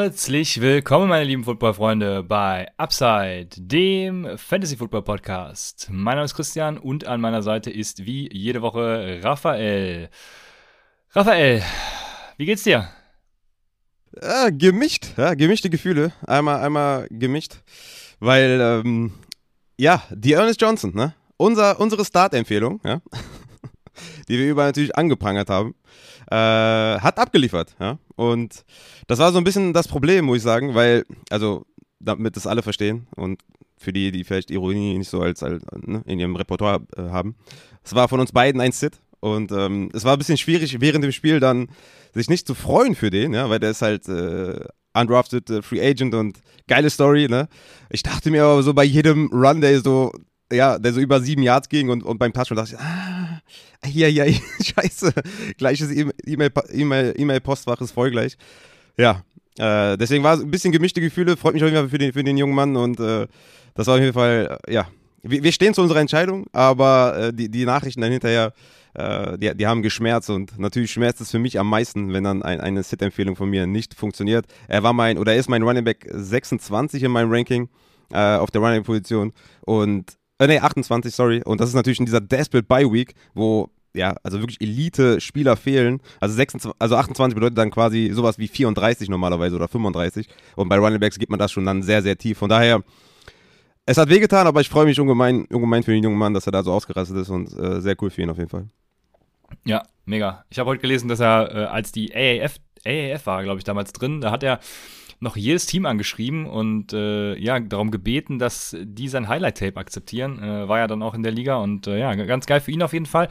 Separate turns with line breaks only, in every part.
Herzlich willkommen, meine lieben Footballfreunde, bei Upside, dem Fantasy Football Podcast. Mein Name ist Christian und an meiner Seite ist wie jede Woche Raphael. Raphael, wie geht's dir?
Ja, gemischt, ja, gemischte Gefühle. Einmal, einmal gemischt, weil, ähm, ja, die Ernest Johnson, ne? Unser, unsere Start-Empfehlung, ja, die wir überall natürlich angeprangert haben, äh, hat abgeliefert, ja. Und das war so ein bisschen das Problem, muss ich sagen, weil, also, damit das alle verstehen und für die, die vielleicht Ironie nicht so als, als ne, in ihrem Repertoire äh, haben. Es war von uns beiden ein Sit und ähm, es war ein bisschen schwierig, während dem Spiel dann sich nicht zu freuen für den, ja, weil der ist halt äh, undrafted äh, Free Agent und geile Story, ne? Ich dachte mir aber so bei jedem Run, der so, ja, der so über sieben Yards ging und, und beim Touchdown dachte ich, ah, hier, ja, scheiße, gleiches E-Mail-Postfach ist voll gleich. Ja, äh, deswegen war es ein bisschen gemischte Gefühle, freut mich auf jeden Fall für den, für den jungen Mann und äh, das war auf jeden Fall, äh, ja, wir, wir, stehen zu unserer Entscheidung, aber äh, die, die Nachrichten dann hinterher, äh, die, die haben geschmerzt und natürlich schmerzt es für mich am meisten, wenn dann ein, eine Sit-Empfehlung von mir nicht funktioniert. Er war mein, oder er ist mein Running Back 26 in meinem Ranking äh, auf der Running-Position und äh, nee, 28, sorry. Und das ist natürlich in dieser Desperate Bye Week, wo ja, also wirklich Elite-Spieler fehlen. Also, 26, also 28 bedeutet dann quasi sowas wie 34 normalerweise oder 35. Und bei Running Backs gibt man das schon dann sehr, sehr tief. Von daher, es hat wehgetan, aber ich freue mich ungemein, ungemein für den jungen Mann, dass er da so ausgerastet ist und äh, sehr cool für ihn auf jeden Fall.
Ja, mega. Ich habe heute gelesen, dass er, äh, als die AAF, AAF war, glaube ich, damals drin, da hat er noch jedes Team angeschrieben und äh, ja, darum gebeten, dass die sein Highlight-Tape akzeptieren. Äh, war ja dann auch in der Liga und äh, ja, ganz geil für ihn auf jeden Fall.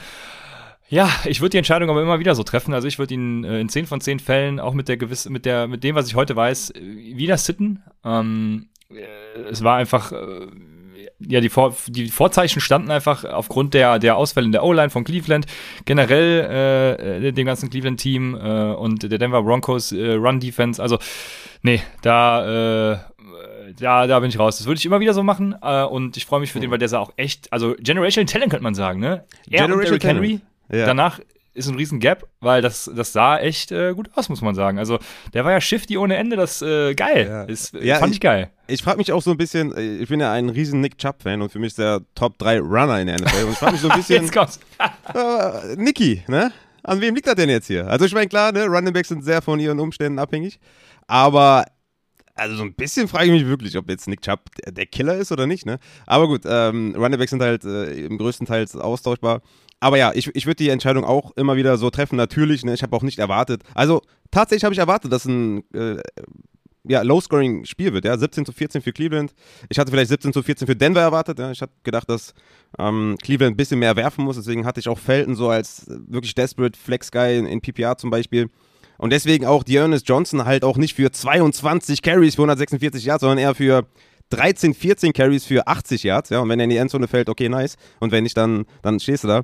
Ja, ich würde die Entscheidung aber immer wieder so treffen. Also ich würde ihn äh, in 10 von 10 Fällen, auch mit der gewiss, mit der, mit dem, was ich heute weiß, äh, wieder sitten. Ähm, äh, es war einfach, äh, ja, die, Vor die Vorzeichen standen einfach aufgrund der, der Ausfälle in der O-Line von Cleveland, generell äh, dem ganzen Cleveland-Team äh, und der Denver Broncos äh, Run-Defense. Also, nee, da, äh, da, da bin ich raus. Das würde ich immer wieder so machen äh, und ich freue mich für mhm. den, weil der sah auch echt, also Generational Talent könnte man sagen, ne? Er und Derrick Henry. Ja. Danach ist ein riesen Gap, weil das, das sah echt äh, gut aus, muss man sagen. Also der war ja shifty ohne Ende, das äh, geil. Ja. Ist, ja, fand ich, ich geil.
Ich frage mich auch so ein bisschen, äh, ich bin ja ein riesen Nick Chubb-Fan und für mich ist der Top 3 Runner in der NFL. Und ich frage mich so ein bisschen. jetzt kommt's. äh, Nicky, ne? An wem liegt das denn jetzt hier? Also ich meine, klar, ne, Running Backs sind sehr von ihren Umständen abhängig. Aber also so ein bisschen frage ich mich wirklich, ob jetzt Nick Chubb der Killer ist oder nicht, ne? Aber gut, ähm, Running Backs sind halt äh, im größten Teil austauschbar. Aber ja, ich, ich würde die Entscheidung auch immer wieder so treffen. Natürlich, ne, ich habe auch nicht erwartet. Also tatsächlich habe ich erwartet, dass ein äh, ja, Low-Scoring-Spiel wird. Ja, 17 zu 14 für Cleveland. Ich hatte vielleicht 17 zu 14 für Denver erwartet. Ja. Ich hatte gedacht, dass ähm, Cleveland ein bisschen mehr werfen muss. Deswegen hatte ich auch Felton so als wirklich desperate Flex-Guy in, in PPR zum Beispiel. Und deswegen auch die Ernest Johnson halt auch nicht für 22 Carries für 146 Yards, sondern eher für 13, 14 Carries für 80 Yards, ja, und wenn er in die Endzone fällt, okay, nice. Und wenn nicht, dann, dann stehst du da.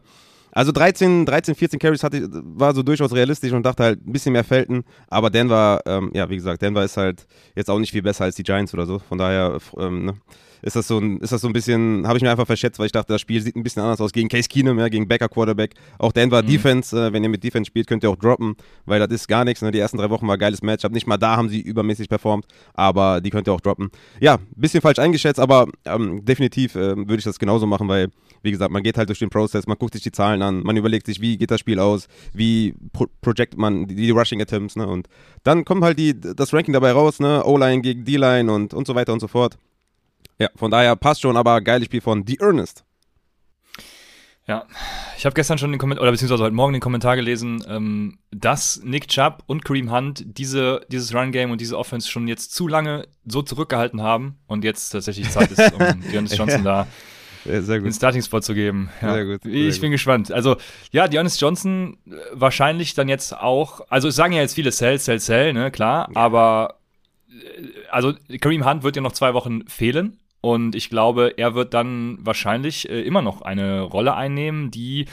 Also 13, 13, 14 Carries hatte, war so durchaus realistisch und dachte halt ein bisschen mehr Felten. Aber Denver, ähm, ja, wie gesagt, Denver ist halt jetzt auch nicht viel besser als die Giants oder so. Von daher, ähm, ne, ist das so ein, ist das so ein bisschen, habe ich mir einfach verschätzt, weil ich dachte, das Spiel sieht ein bisschen anders aus gegen Case Keenum, ja, gegen Becker Quarterback. Auch Denver mhm. Defense, äh, wenn ihr mit Defense spielt, könnt ihr auch droppen, weil das ist gar nichts. Ne? Die ersten drei Wochen war ein geiles Matchup. Nicht mal da haben sie übermäßig performt, aber die könnt ihr auch droppen. Ja, bisschen falsch eingeschätzt, aber ähm, definitiv äh, würde ich das genauso machen, weil, wie gesagt, man geht halt durch den Prozess, man guckt sich die Zahlen an, man überlegt sich, wie geht das Spiel aus, wie pro projectet man die, die Rushing Attempts, ne? Und dann kommt halt die, das Ranking dabei raus, ne? O-Line gegen D-Line und, und so weiter und so fort. Ja, von daher passt schon, aber geiles Spiel von The Ernest.
Ja, ich habe gestern schon den Kommentar, oder beziehungsweise heute Morgen den Kommentar gelesen, ähm, dass Nick Chubb und Kareem Hunt diese, dieses Run-Game und diese Offense schon jetzt zu lange so zurückgehalten haben und jetzt tatsächlich Zeit ist, um Dearness Johnson da ja, den Starting-Spot zu geben. Ja. Sehr gut. Sehr ich bin gut. gespannt. Also, ja, Dearness Johnson wahrscheinlich dann jetzt auch, also es sagen ja jetzt viele Sell, Sell, Sell, ne, klar, ja. aber also Kareem Hunt wird ja noch zwei Wochen fehlen. Und ich glaube, er wird dann wahrscheinlich äh, immer noch eine Rolle einnehmen, die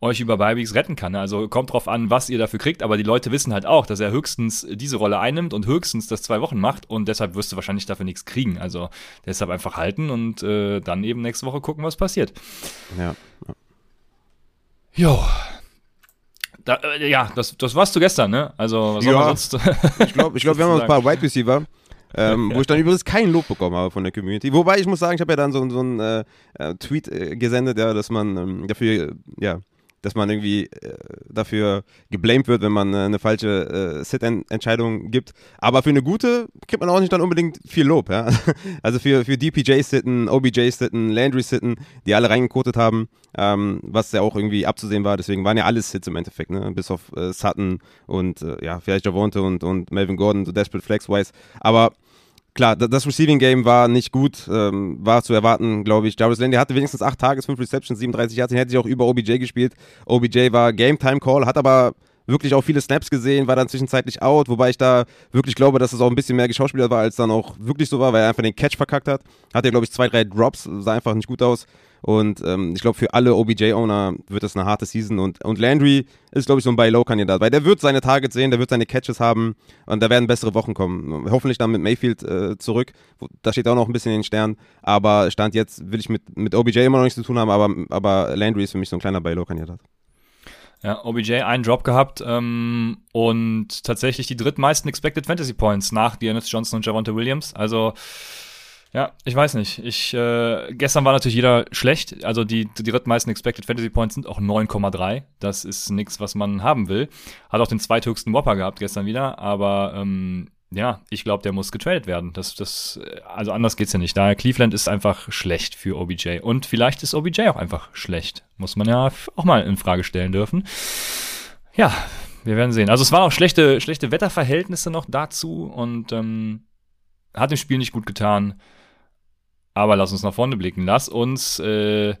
euch über Byweeks retten kann. Also kommt drauf an, was ihr dafür kriegt, aber die Leute wissen halt auch, dass er höchstens diese Rolle einnimmt und höchstens das zwei Wochen macht und deshalb wirst du wahrscheinlich dafür nichts kriegen. Also deshalb einfach halten und äh, dann eben nächste Woche gucken, was passiert.
Ja.
Jo. Da, äh, ja, das, das war's zu gestern, ne? Also, was
ja,
sonst?
ich glaube, ich glaub, wir haben noch ein paar Wide Receiver. Ähm, ja. Wo ich dann übrigens kein Lob bekommen habe von der Community. Wobei ich muss sagen, ich habe ja dann so, so einen äh, äh, Tweet äh, gesendet, ja, dass man ähm, dafür, ja, dass man irgendwie äh, dafür geblamed wird, wenn man äh, eine falsche äh, Sit-Entscheidung gibt. Aber für eine gute kriegt man auch nicht dann unbedingt viel Lob. Ja? Also für, für DPJ-Sitten, OBJ-Sitten, Landry-Sitten, die alle reingekotet haben, ähm, was ja auch irgendwie abzusehen war. Deswegen waren ja alles Hits im Endeffekt, ne? bis auf äh, Sutton und äh, ja, vielleicht Javonte und, und Melvin Gordon, so Desperate Flex-wise. Aber klar, das Receiving Game war nicht gut, ähm, war zu erwarten, glaube ich. Jarvis Landry hatte wenigstens 8 Tages, 5 Receptions, 37 Yards, den hätte ich auch über OBJ gespielt. OBJ war Game Time Call, hat aber wirklich auch viele Snaps gesehen, war dann zwischenzeitlich out, wobei ich da wirklich glaube, dass es auch ein bisschen mehr geschauspielert war, als dann auch wirklich so war, weil er einfach den Catch verkackt hat. Hatte, glaube ich, zwei, drei Drops, sah einfach nicht gut aus. Und ähm, ich glaube, für alle OBJ-Owner wird das eine harte Season. Und, und Landry ist, glaube ich, so ein Buy-Low-Kandidat, weil der wird seine Targets sehen, der wird seine Catches haben und da werden bessere Wochen kommen. Hoffentlich dann mit Mayfield äh, zurück. Da steht auch noch ein bisschen in den Sternen. Aber Stand jetzt will ich mit, mit OBJ immer noch nichts zu tun haben, aber, aber Landry ist für mich so ein kleiner Buy-Low-Kandidat.
Ja, OBJ einen Drop gehabt ähm, und tatsächlich die drittmeisten Expected Fantasy Points nach Dearness Johnson und Javonte Williams. Also ja, ich weiß nicht. Ich, äh, gestern war natürlich jeder schlecht. Also die, die drittmeisten Expected Fantasy Points sind auch 9,3. Das ist nichts, was man haben will. Hat auch den zweithöchsten Whopper gehabt gestern wieder. Aber ähm, ja, ich glaube, der muss getradet werden. Das, das, also anders geht's ja nicht. Daher Cleveland ist einfach schlecht für OBJ. Und vielleicht ist OBJ auch einfach schlecht. Muss man ja auch mal in Frage stellen dürfen. Ja, wir werden sehen. Also es waren auch schlechte, schlechte Wetterverhältnisse noch dazu und ähm, hat dem Spiel nicht gut getan. Aber lass uns nach vorne blicken. Lass uns äh,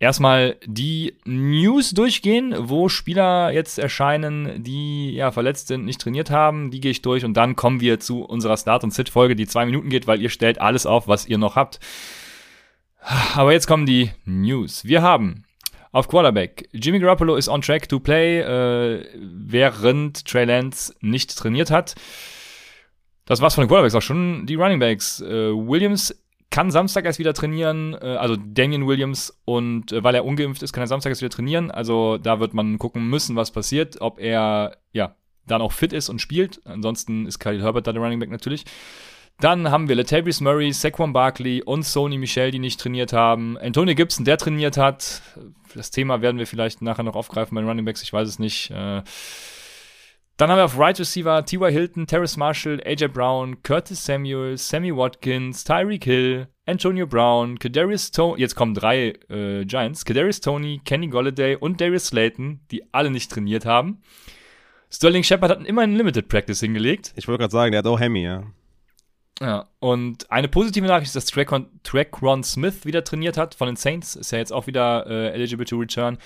erstmal die News durchgehen, wo Spieler jetzt erscheinen, die ja verletzt sind, nicht trainiert haben. Die gehe ich durch und dann kommen wir zu unserer Start- und Sit-Folge, die zwei Minuten geht, weil ihr stellt alles auf, was ihr noch habt. Aber jetzt kommen die News. Wir haben auf Quarterback. Jimmy Garoppolo ist on track to play, äh, während Trey Lance nicht trainiert hat. Das war's von den Quarterbacks auch schon. Die Running Backs. Äh, Williams kann Samstag erst wieder trainieren, äh, also Damian Williams und äh, weil er ungeimpft ist, kann er Samstag erst wieder trainieren. Also da wird man gucken müssen, was passiert, ob er ja dann auch fit ist und spielt. Ansonsten ist Khalil Herbert da der Running Back natürlich. Dann haben wir Latavius Murray, Saquon Barkley und Sony Michel, die nicht trainiert haben. Antonio Gibson, der trainiert hat. Das Thema werden wir vielleicht nachher noch aufgreifen bei den Running Backs, ich weiß es nicht. Äh, dann haben wir auf Right Receiver T.Y. Hilton, Terrace Marshall, AJ Brown, Curtis Samuel, Sammy Watkins, Tyreek Hill, Antonio Brown, Kadarius Tony, jetzt kommen drei äh, Giants, Kadarius Tony, Kenny Golladay und Darius Slayton, die alle nicht trainiert haben. Sterling Shepard hat immer einen Limited Practice hingelegt.
Ich wollte gerade sagen, der hat auch Hemi, ja.
Ja, und eine positive Nachricht ist, dass Traquan, Traquan Smith wieder trainiert hat von den Saints. Ist ja jetzt auch wieder äh, eligible to return.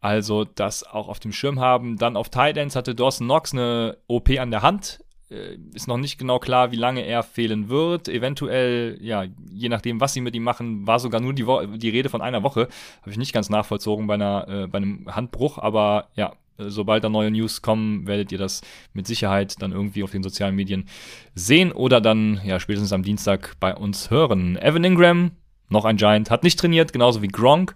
Also das auch auf dem Schirm haben. Dann auf Tight Ends hatte Dawson Knox eine OP an der Hand. Äh, ist noch nicht genau klar, wie lange er fehlen wird. Eventuell, ja, je nachdem, was sie mit ihm machen, war sogar nur die, Wo die Rede von einer Woche. Habe ich nicht ganz nachvollzogen bei, einer, äh, bei einem Handbruch, aber ja, sobald da neue News kommen, werdet ihr das mit Sicherheit dann irgendwie auf den sozialen Medien sehen oder dann ja spätestens am Dienstag bei uns hören. Evan Ingram, noch ein Giant, hat nicht trainiert, genauso wie Gronk.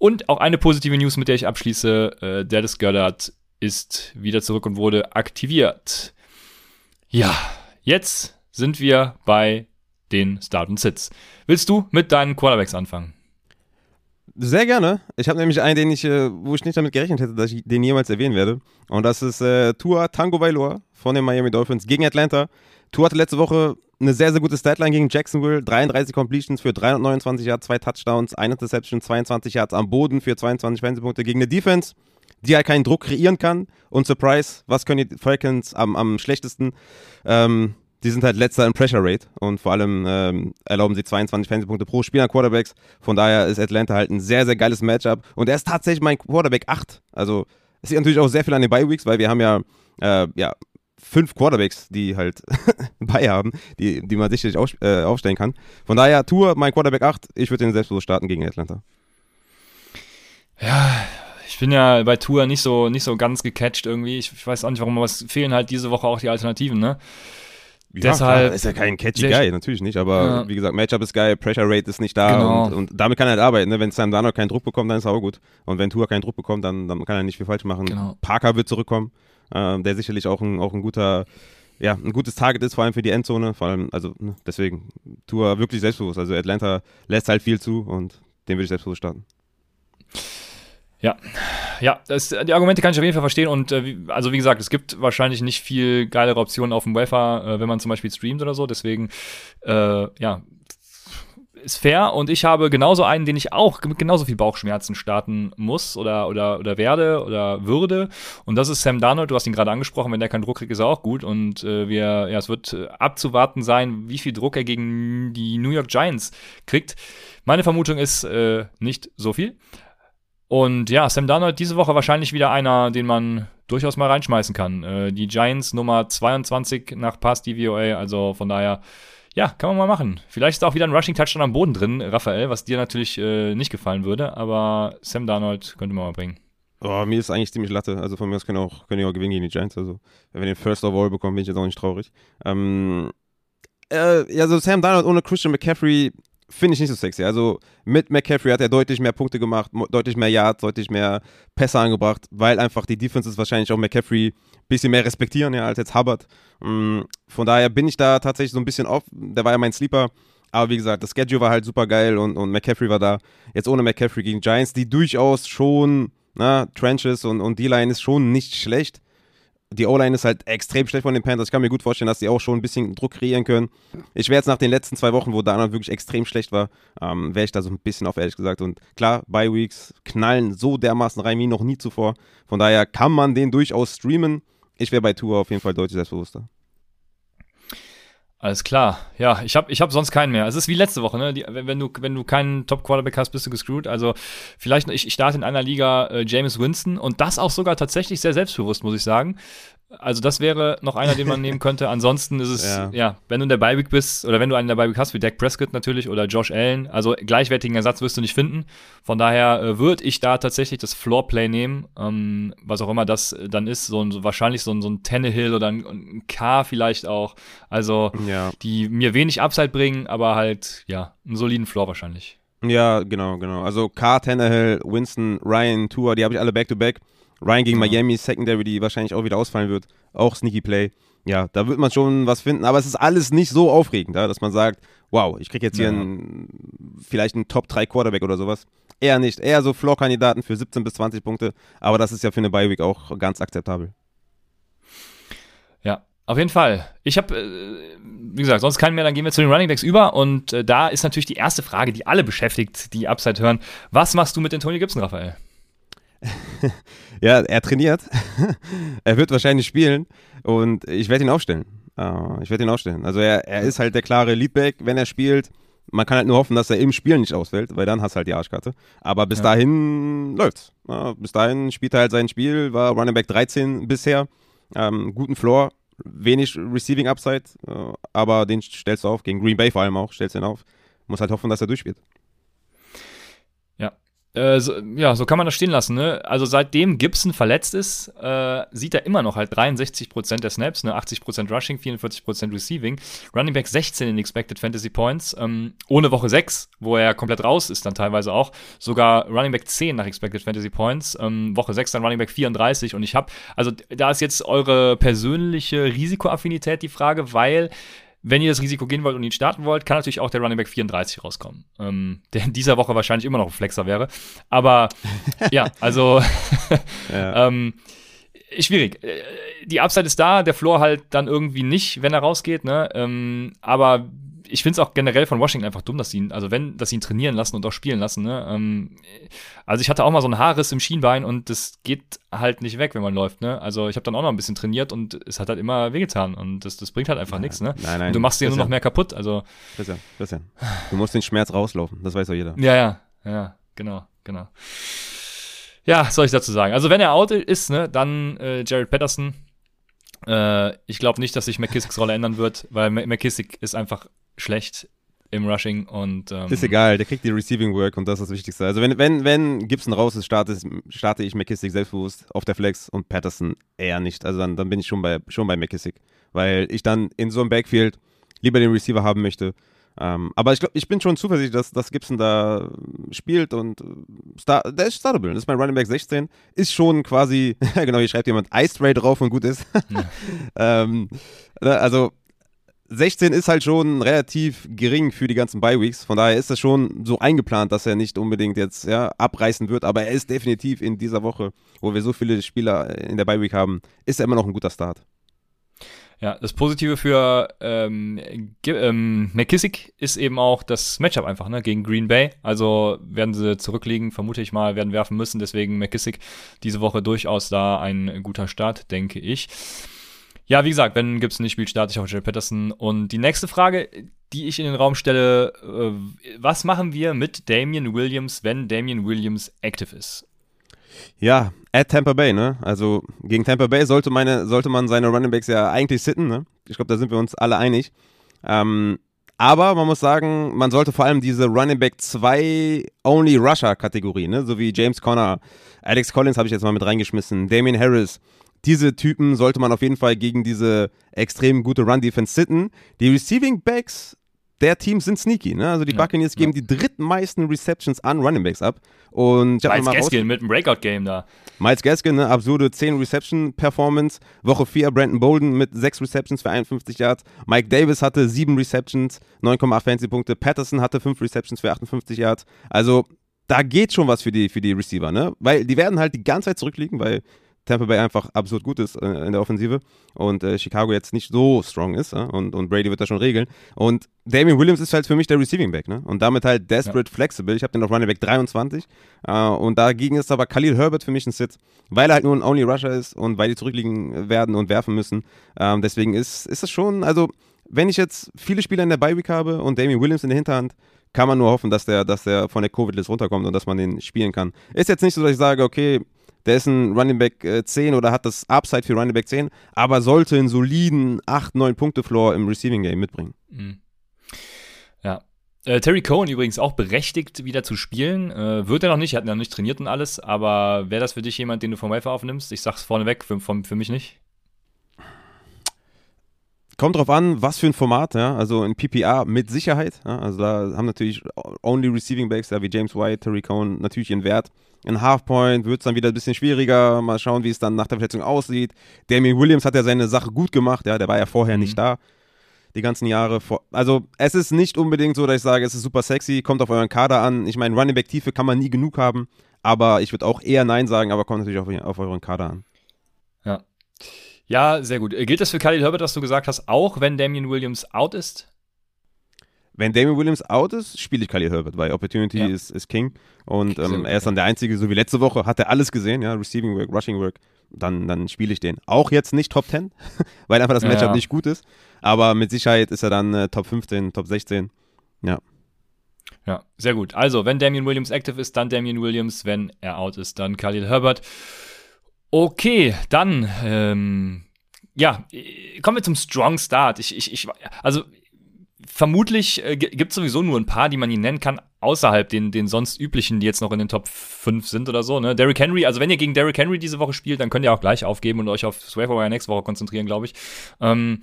Und auch eine positive News, mit der ich abschließe. Äh, Dallas Goddard ist wieder zurück und wurde aktiviert. Ja, jetzt sind wir bei den Start und Sits. Willst du mit deinen Quarterbacks anfangen?
Sehr gerne. Ich habe nämlich einen, den ich, äh, wo ich nicht damit gerechnet hätte, dass ich den jemals erwähnen werde. Und das ist äh, Tua Tango Vailoa von den Miami Dolphins gegen Atlanta. Tua hatte letzte Woche eine sehr, sehr gute Statline gegen Jacksonville. 33 Completions für 329 Yards, zwei Touchdowns, eine Interception, 22 Yards am Boden für 22 Fernsehpunkte gegen eine Defense, die halt keinen Druck kreieren kann. Und Surprise, was können die Falcons am, am schlechtesten? Ähm, die sind halt letzter in Pressure Rate und vor allem ähm, erlauben sie 22 Fernsehpunkte pro Spiel an Quarterbacks. Von daher ist Atlanta halt ein sehr, sehr geiles Matchup. Und er ist tatsächlich mein Quarterback 8. Also es liegt natürlich auch sehr viel an den Bye Weeks, weil wir haben ja, äh, ja fünf Quarterbacks, die halt bei haben, die, die man sicherlich auf, äh, aufstellen kann. Von daher, Tour, mein Quarterback 8, ich würde den selbstbewusst starten gegen Atlanta.
Ja, ich bin ja bei Tour nicht so, nicht so ganz gecatcht irgendwie. Ich, ich weiß auch nicht warum, aber es fehlen halt diese Woche auch die Alternativen, ne?
Ja, Deshalb klar, ist ja kein catchy Guy, natürlich nicht, aber ja. wie gesagt, Matchup ist geil, Pressure Rate ist nicht da genau. und, und, damit kann er halt arbeiten. Ne? Wenn Sam Darnold keinen Druck bekommt, dann ist er auch gut. Und wenn Tour keinen Druck bekommt, dann, dann kann er nicht viel falsch machen. Genau. Parker wird zurückkommen, äh, der sicherlich auch ein, auch ein guter, ja, ein gutes Target ist, vor allem für die Endzone. Vor allem, also ne, deswegen, Tour wirklich selbstbewusst. Also Atlanta lässt halt viel zu und den würde ich selbstbewusst starten.
Ja, ja, das, die Argumente kann ich auf jeden Fall verstehen und äh, also wie gesagt, es gibt wahrscheinlich nicht viel geilere Optionen auf dem Wafer, äh, wenn man zum Beispiel streamt oder so. Deswegen, äh, ja, ist fair und ich habe genauso einen, den ich auch mit genauso viel Bauchschmerzen starten muss oder, oder, oder werde oder würde. Und das ist Sam Darnold. Du hast ihn gerade angesprochen. Wenn der keinen Druck kriegt, ist er auch gut. Und äh, wir, ja, es wird äh, abzuwarten sein, wie viel Druck er gegen die New York Giants kriegt. Meine Vermutung ist äh, nicht so viel. Und ja, Sam Darnold diese Woche wahrscheinlich wieder einer, den man durchaus mal reinschmeißen kann. Äh, die Giants Nummer 22 nach Pass DVOA, also von daher, ja, kann man mal machen. Vielleicht ist auch wieder ein Rushing Touchdown am Boden drin, Raphael, was dir natürlich äh, nicht gefallen würde, aber Sam Darnold könnte man mal bringen.
Oh, mir ist eigentlich ziemlich Latte. Also von mir aus können auch, können auch gewinnen gegen die Giants. Also wenn wir den First of All bekommen, bin ich jetzt auch nicht traurig. Ähm, äh, ja, so Sam Darnold ohne Christian McCaffrey finde ich nicht so sexy. Also mit McCaffrey hat er deutlich mehr Punkte gemacht, deutlich mehr Yards, deutlich mehr Pässe angebracht, weil einfach die Defenses wahrscheinlich auch McCaffrey ein bisschen mehr respektieren ja, als jetzt Hubbard. Mm, von daher bin ich da tatsächlich so ein bisschen off. Der war ja mein Sleeper. Aber wie gesagt, das Schedule war halt super geil und, und McCaffrey war da. Jetzt ohne McCaffrey gegen Giants, die durchaus schon, na, Trenches und, und D-Line ist schon nicht schlecht die O-Line ist halt extrem schlecht von den Panthers. Ich kann mir gut vorstellen, dass die auch schon ein bisschen Druck kreieren können. Ich wäre jetzt nach den letzten zwei Wochen, wo Darnold wirklich extrem schlecht war, ähm, wäre ich da so ein bisschen auf, ehrlich gesagt. Und klar, Bye Weeks knallen so dermaßen rein wie noch nie zuvor. Von daher kann man den durchaus streamen. Ich wäre bei Tour auf jeden Fall deutlich selbstbewusster.
Alles klar. Ja, ich habe ich hab sonst keinen mehr. Es ist wie letzte Woche, ne? Die, wenn, du, wenn du keinen Top-Quarterback hast, bist du gescrewt. Also vielleicht, ich, ich starte in einer Liga äh, James Winston und das auch sogar tatsächlich sehr selbstbewusst, muss ich sagen. Also das wäre noch einer, den man nehmen könnte. Ansonsten ist es, ja. ja, wenn du in der Beiweek bist oder wenn du einen der Beiweek hast, wie Dak Prescott natürlich oder Josh Allen, also gleichwertigen Ersatz wirst du nicht finden. Von daher äh, würde ich da tatsächlich das Floorplay nehmen, ähm, was auch immer das dann ist, so, ein, so wahrscheinlich so ein, so ein Tannehill oder ein, ein K vielleicht auch. Also ja. die mir wenig Upside bringen, aber halt, ja, einen soliden Floor wahrscheinlich.
Ja, genau, genau. Also K, Tannehill, Winston, Ryan, Tour, die habe ich alle back-to-back. back to back Ryan gegen Miami, Secondary, die wahrscheinlich auch wieder ausfallen wird. Auch Sneaky Play. Ja, da wird man schon was finden, aber es ist alles nicht so aufregend, ja, dass man sagt, wow, ich kriege jetzt hier ja. einen, vielleicht einen Top 3 Quarterback oder sowas. Eher nicht. Eher so Floor-Kandidaten für 17 bis 20 Punkte, aber das ist ja für eine Bye-Week auch ganz akzeptabel.
Ja, auf jeden Fall. Ich habe, äh, wie gesagt, sonst keinen mehr, dann gehen wir zu den Running Backs über. Und äh, da ist natürlich die erste Frage, die alle beschäftigt, die Upside hören. Was machst du mit Antonio Gibson, Raphael?
ja, er trainiert. er wird wahrscheinlich spielen und ich werde ihn aufstellen. Uh, ich werde ihn aufstellen. Also er, er ist halt der klare Leadback, wenn er spielt. Man kann halt nur hoffen, dass er im Spiel nicht ausfällt, weil dann hast du halt die Arschkarte. Aber bis ja. dahin läuft's. Ja, bis dahin spielt er halt sein Spiel, war Running Back 13 bisher. Ähm, guten Floor, wenig Receiving Upside, äh, aber den stellst du auf, gegen Green Bay vor allem auch, stellst du ihn auf. Muss halt hoffen, dass er durchspielt.
Äh, so, ja, so kann man das stehen lassen. Ne? Also seitdem Gibson verletzt ist, äh, sieht er immer noch halt 63% der Snaps, ne? 80% Rushing, 44% Receiving. Running Back 16 in Expected Fantasy Points. Ähm, ohne Woche 6, wo er komplett raus ist, dann teilweise auch. Sogar Running Back 10 nach Expected Fantasy Points. Ähm, Woche 6 dann Running Back 34. Und ich habe, also da ist jetzt eure persönliche Risikoaffinität die Frage, weil wenn ihr das Risiko gehen wollt und ihn starten wollt, kann natürlich auch der Running Back 34 rauskommen. Ähm, der in dieser Woche wahrscheinlich immer noch ein Flexer wäre. Aber ja, also ja. ähm, schwierig. Äh, die Upside ist da, der Floor halt dann irgendwie nicht, wenn er rausgeht, ne? Ähm, aber ich finde es auch generell von Washington einfach dumm, dass sie ihn, also wenn, dass sie ihn trainieren lassen und auch spielen lassen. Ne? Ähm, also ich hatte auch mal so einen Haarriss im Schienbein und das geht halt nicht weg, wenn man läuft. Ne? Also ich habe dann auch noch ein bisschen trainiert und es hat halt immer wehgetan und das, das bringt halt einfach nichts. Ne? Nein, nein. Und du machst dir nur noch mehr kaputt. Also
Christian, Christian, du musst den Schmerz rauslaufen. Das weiß doch jeder.
Ja, ja, ja, genau, genau. Ja, soll ich dazu sagen. Also wenn er out ist, ne, dann äh, Jared Patterson Äh, ich glaube nicht, dass sich McKissicks Rolle ändern wird, weil McKissick ist einfach schlecht im Rushing und ähm,
ist egal, der kriegt die Receiving Work und das ist das Wichtigste. Also wenn, wenn, wenn Gibson raus ist, starte, starte ich McKissick selbstbewusst auf der Flex und Patterson eher nicht. Also dann, dann bin ich schon bei, schon bei McKissick, weil ich dann in so einem Backfield lieber den Receiver haben möchte. Ähm, aber ich glaube, ich bin schon zuversichtlich, dass, dass Gibson da spielt und äh, Star, der ist startable. Das ist mein Running Back 16. Ist schon quasi, genau, hier schreibt jemand Ice Ray drauf und gut ist. Ja. ähm, ne, also 16 ist halt schon relativ gering für die ganzen Bye-Weeks. Von daher ist es schon so eingeplant, dass er nicht unbedingt jetzt ja, abreißen wird. Aber er ist definitiv in dieser Woche, wo wir so viele Spieler in der Bye-Week haben, ist er immer noch ein guter Start.
Ja, das Positive für ähm, ähm, McKissick ist eben auch das Matchup einfach, ne, gegen Green Bay. Also werden sie zurückliegen, vermute ich mal, werden werfen müssen. Deswegen McKissick diese Woche durchaus da ein guter Start, denke ich. Ja, wie gesagt, wenn Gibson nicht spielt, starte ich auf Jay Patterson. Und die nächste Frage, die ich in den Raum stelle, äh, was machen wir mit Damian Williams, wenn Damian Williams active ist?
Ja, at Tampa Bay, ne? Also gegen Tampa Bay sollte, meine, sollte man seine Running Backs ja eigentlich sitten, ne? Ich glaube, da sind wir uns alle einig. Ähm, aber man muss sagen, man sollte vor allem diese Running Back 2 Only Rusher Kategorie, ne? So wie James Conner, Alex Collins habe ich jetzt mal mit reingeschmissen, Damien Harris, diese Typen sollte man auf jeden Fall gegen diese extrem gute Run-Defense sitten. Die Receiving Backs der Teams sind sneaky. Ne? Also die ja, Buccaneers geben ja. die drittmeisten Receptions an Running Backs ab. Und
Miles Gaskin mit dem Breakout-Game da.
Miles Gaskin, ne, absurde 10 Reception-Performance. Woche 4 Brandon Bolden mit 6 Receptions für 51 Yards. Mike Davis hatte 7 Receptions, 9,8 Fantasy-Punkte. Patterson hatte 5 Receptions für 58 Yards. Also da geht schon was für die, für die Receiver, ne? Weil die werden halt die ganze Zeit zurückliegen, weil Tampa Bay einfach absurd gut ist äh, in der Offensive und äh, Chicago jetzt nicht so strong ist äh, und, und Brady wird das schon regeln. Und Damian Williams ist halt für mich der Receiving Back ne? und damit halt desperate ja. flexible. Ich habe den auf Running Back 23 äh, und dagegen ist aber Khalil Herbert für mich ein Sit, weil er halt nur ein Only Rusher ist und weil die zurückliegen werden und werfen müssen. Ähm, deswegen ist, ist es schon, also wenn ich jetzt viele Spieler in der Bye Week habe und Damian Williams in der Hinterhand, kann man nur hoffen, dass der, dass der von der Covid-List runterkommt und dass man den spielen kann. Ist jetzt nicht so, dass ich sage, okay, der ist ein Running Back 10 äh, oder hat das Upside für Running Back 10, aber sollte einen soliden 8, 9 Punkte Floor im Receiving Game mitbringen. Mhm.
Ja. Äh, Terry Cohen übrigens auch berechtigt, wieder zu spielen. Äh, wird er noch nicht, er hat noch nicht trainiert und alles, aber wäre das für dich jemand, den du vom Wafer aufnimmst? Ich sag's vorneweg, für, für, für mich nicht.
Kommt drauf an, was für ein Format, ja. Also in PPA mit Sicherheit. Ja? Also da haben natürlich Only Receiving Backs, ja, wie James White, Terry Cohen, natürlich ihren Wert. In Halfpoint wird es dann wieder ein bisschen schwieriger. Mal schauen, wie es dann nach der Verletzung aussieht. Damien Williams hat ja seine Sache gut gemacht, ja, der war ja vorher mhm. nicht da. Die ganzen Jahre vor. Also, es ist nicht unbedingt so, dass ich sage, es ist super sexy, kommt auf euren Kader an. Ich meine, Running Back Tiefe kann man nie genug haben, aber ich würde auch eher Nein sagen, aber kommt natürlich auf, auf euren Kader an.
Ja. Ja, sehr gut. Gilt das für Khalil Herbert, was du gesagt hast, auch wenn Damien Williams out ist?
Wenn Damien Williams out ist, spiele ich Khalil Herbert, weil Opportunity ja. ist, ist King. Und ähm, er ist dann der Einzige, so wie letzte Woche, hat er alles gesehen, ja, Receiving Work, Rushing Work, dann, dann spiele ich den. Auch jetzt nicht Top 10, weil einfach das Matchup ja. nicht gut ist. Aber mit Sicherheit ist er dann äh, Top 15, Top 16. Ja.
Ja, sehr gut. Also, wenn Damien Williams active ist, dann Damien Williams. Wenn er out ist, dann Khalil Herbert. Okay, dann, ähm, ja, kommen wir zum Strong Start. Ich, ich, ich, also vermutlich äh, gibt es sowieso nur ein paar, die man ihn nennen kann, außerhalb den, den sonst üblichen, die jetzt noch in den Top 5 sind oder so. Ne? Derrick Henry, also wenn ihr gegen Derrick Henry diese Woche spielt, dann könnt ihr auch gleich aufgeben und euch auf Swayfire nächste Woche konzentrieren, glaube ich. Ähm,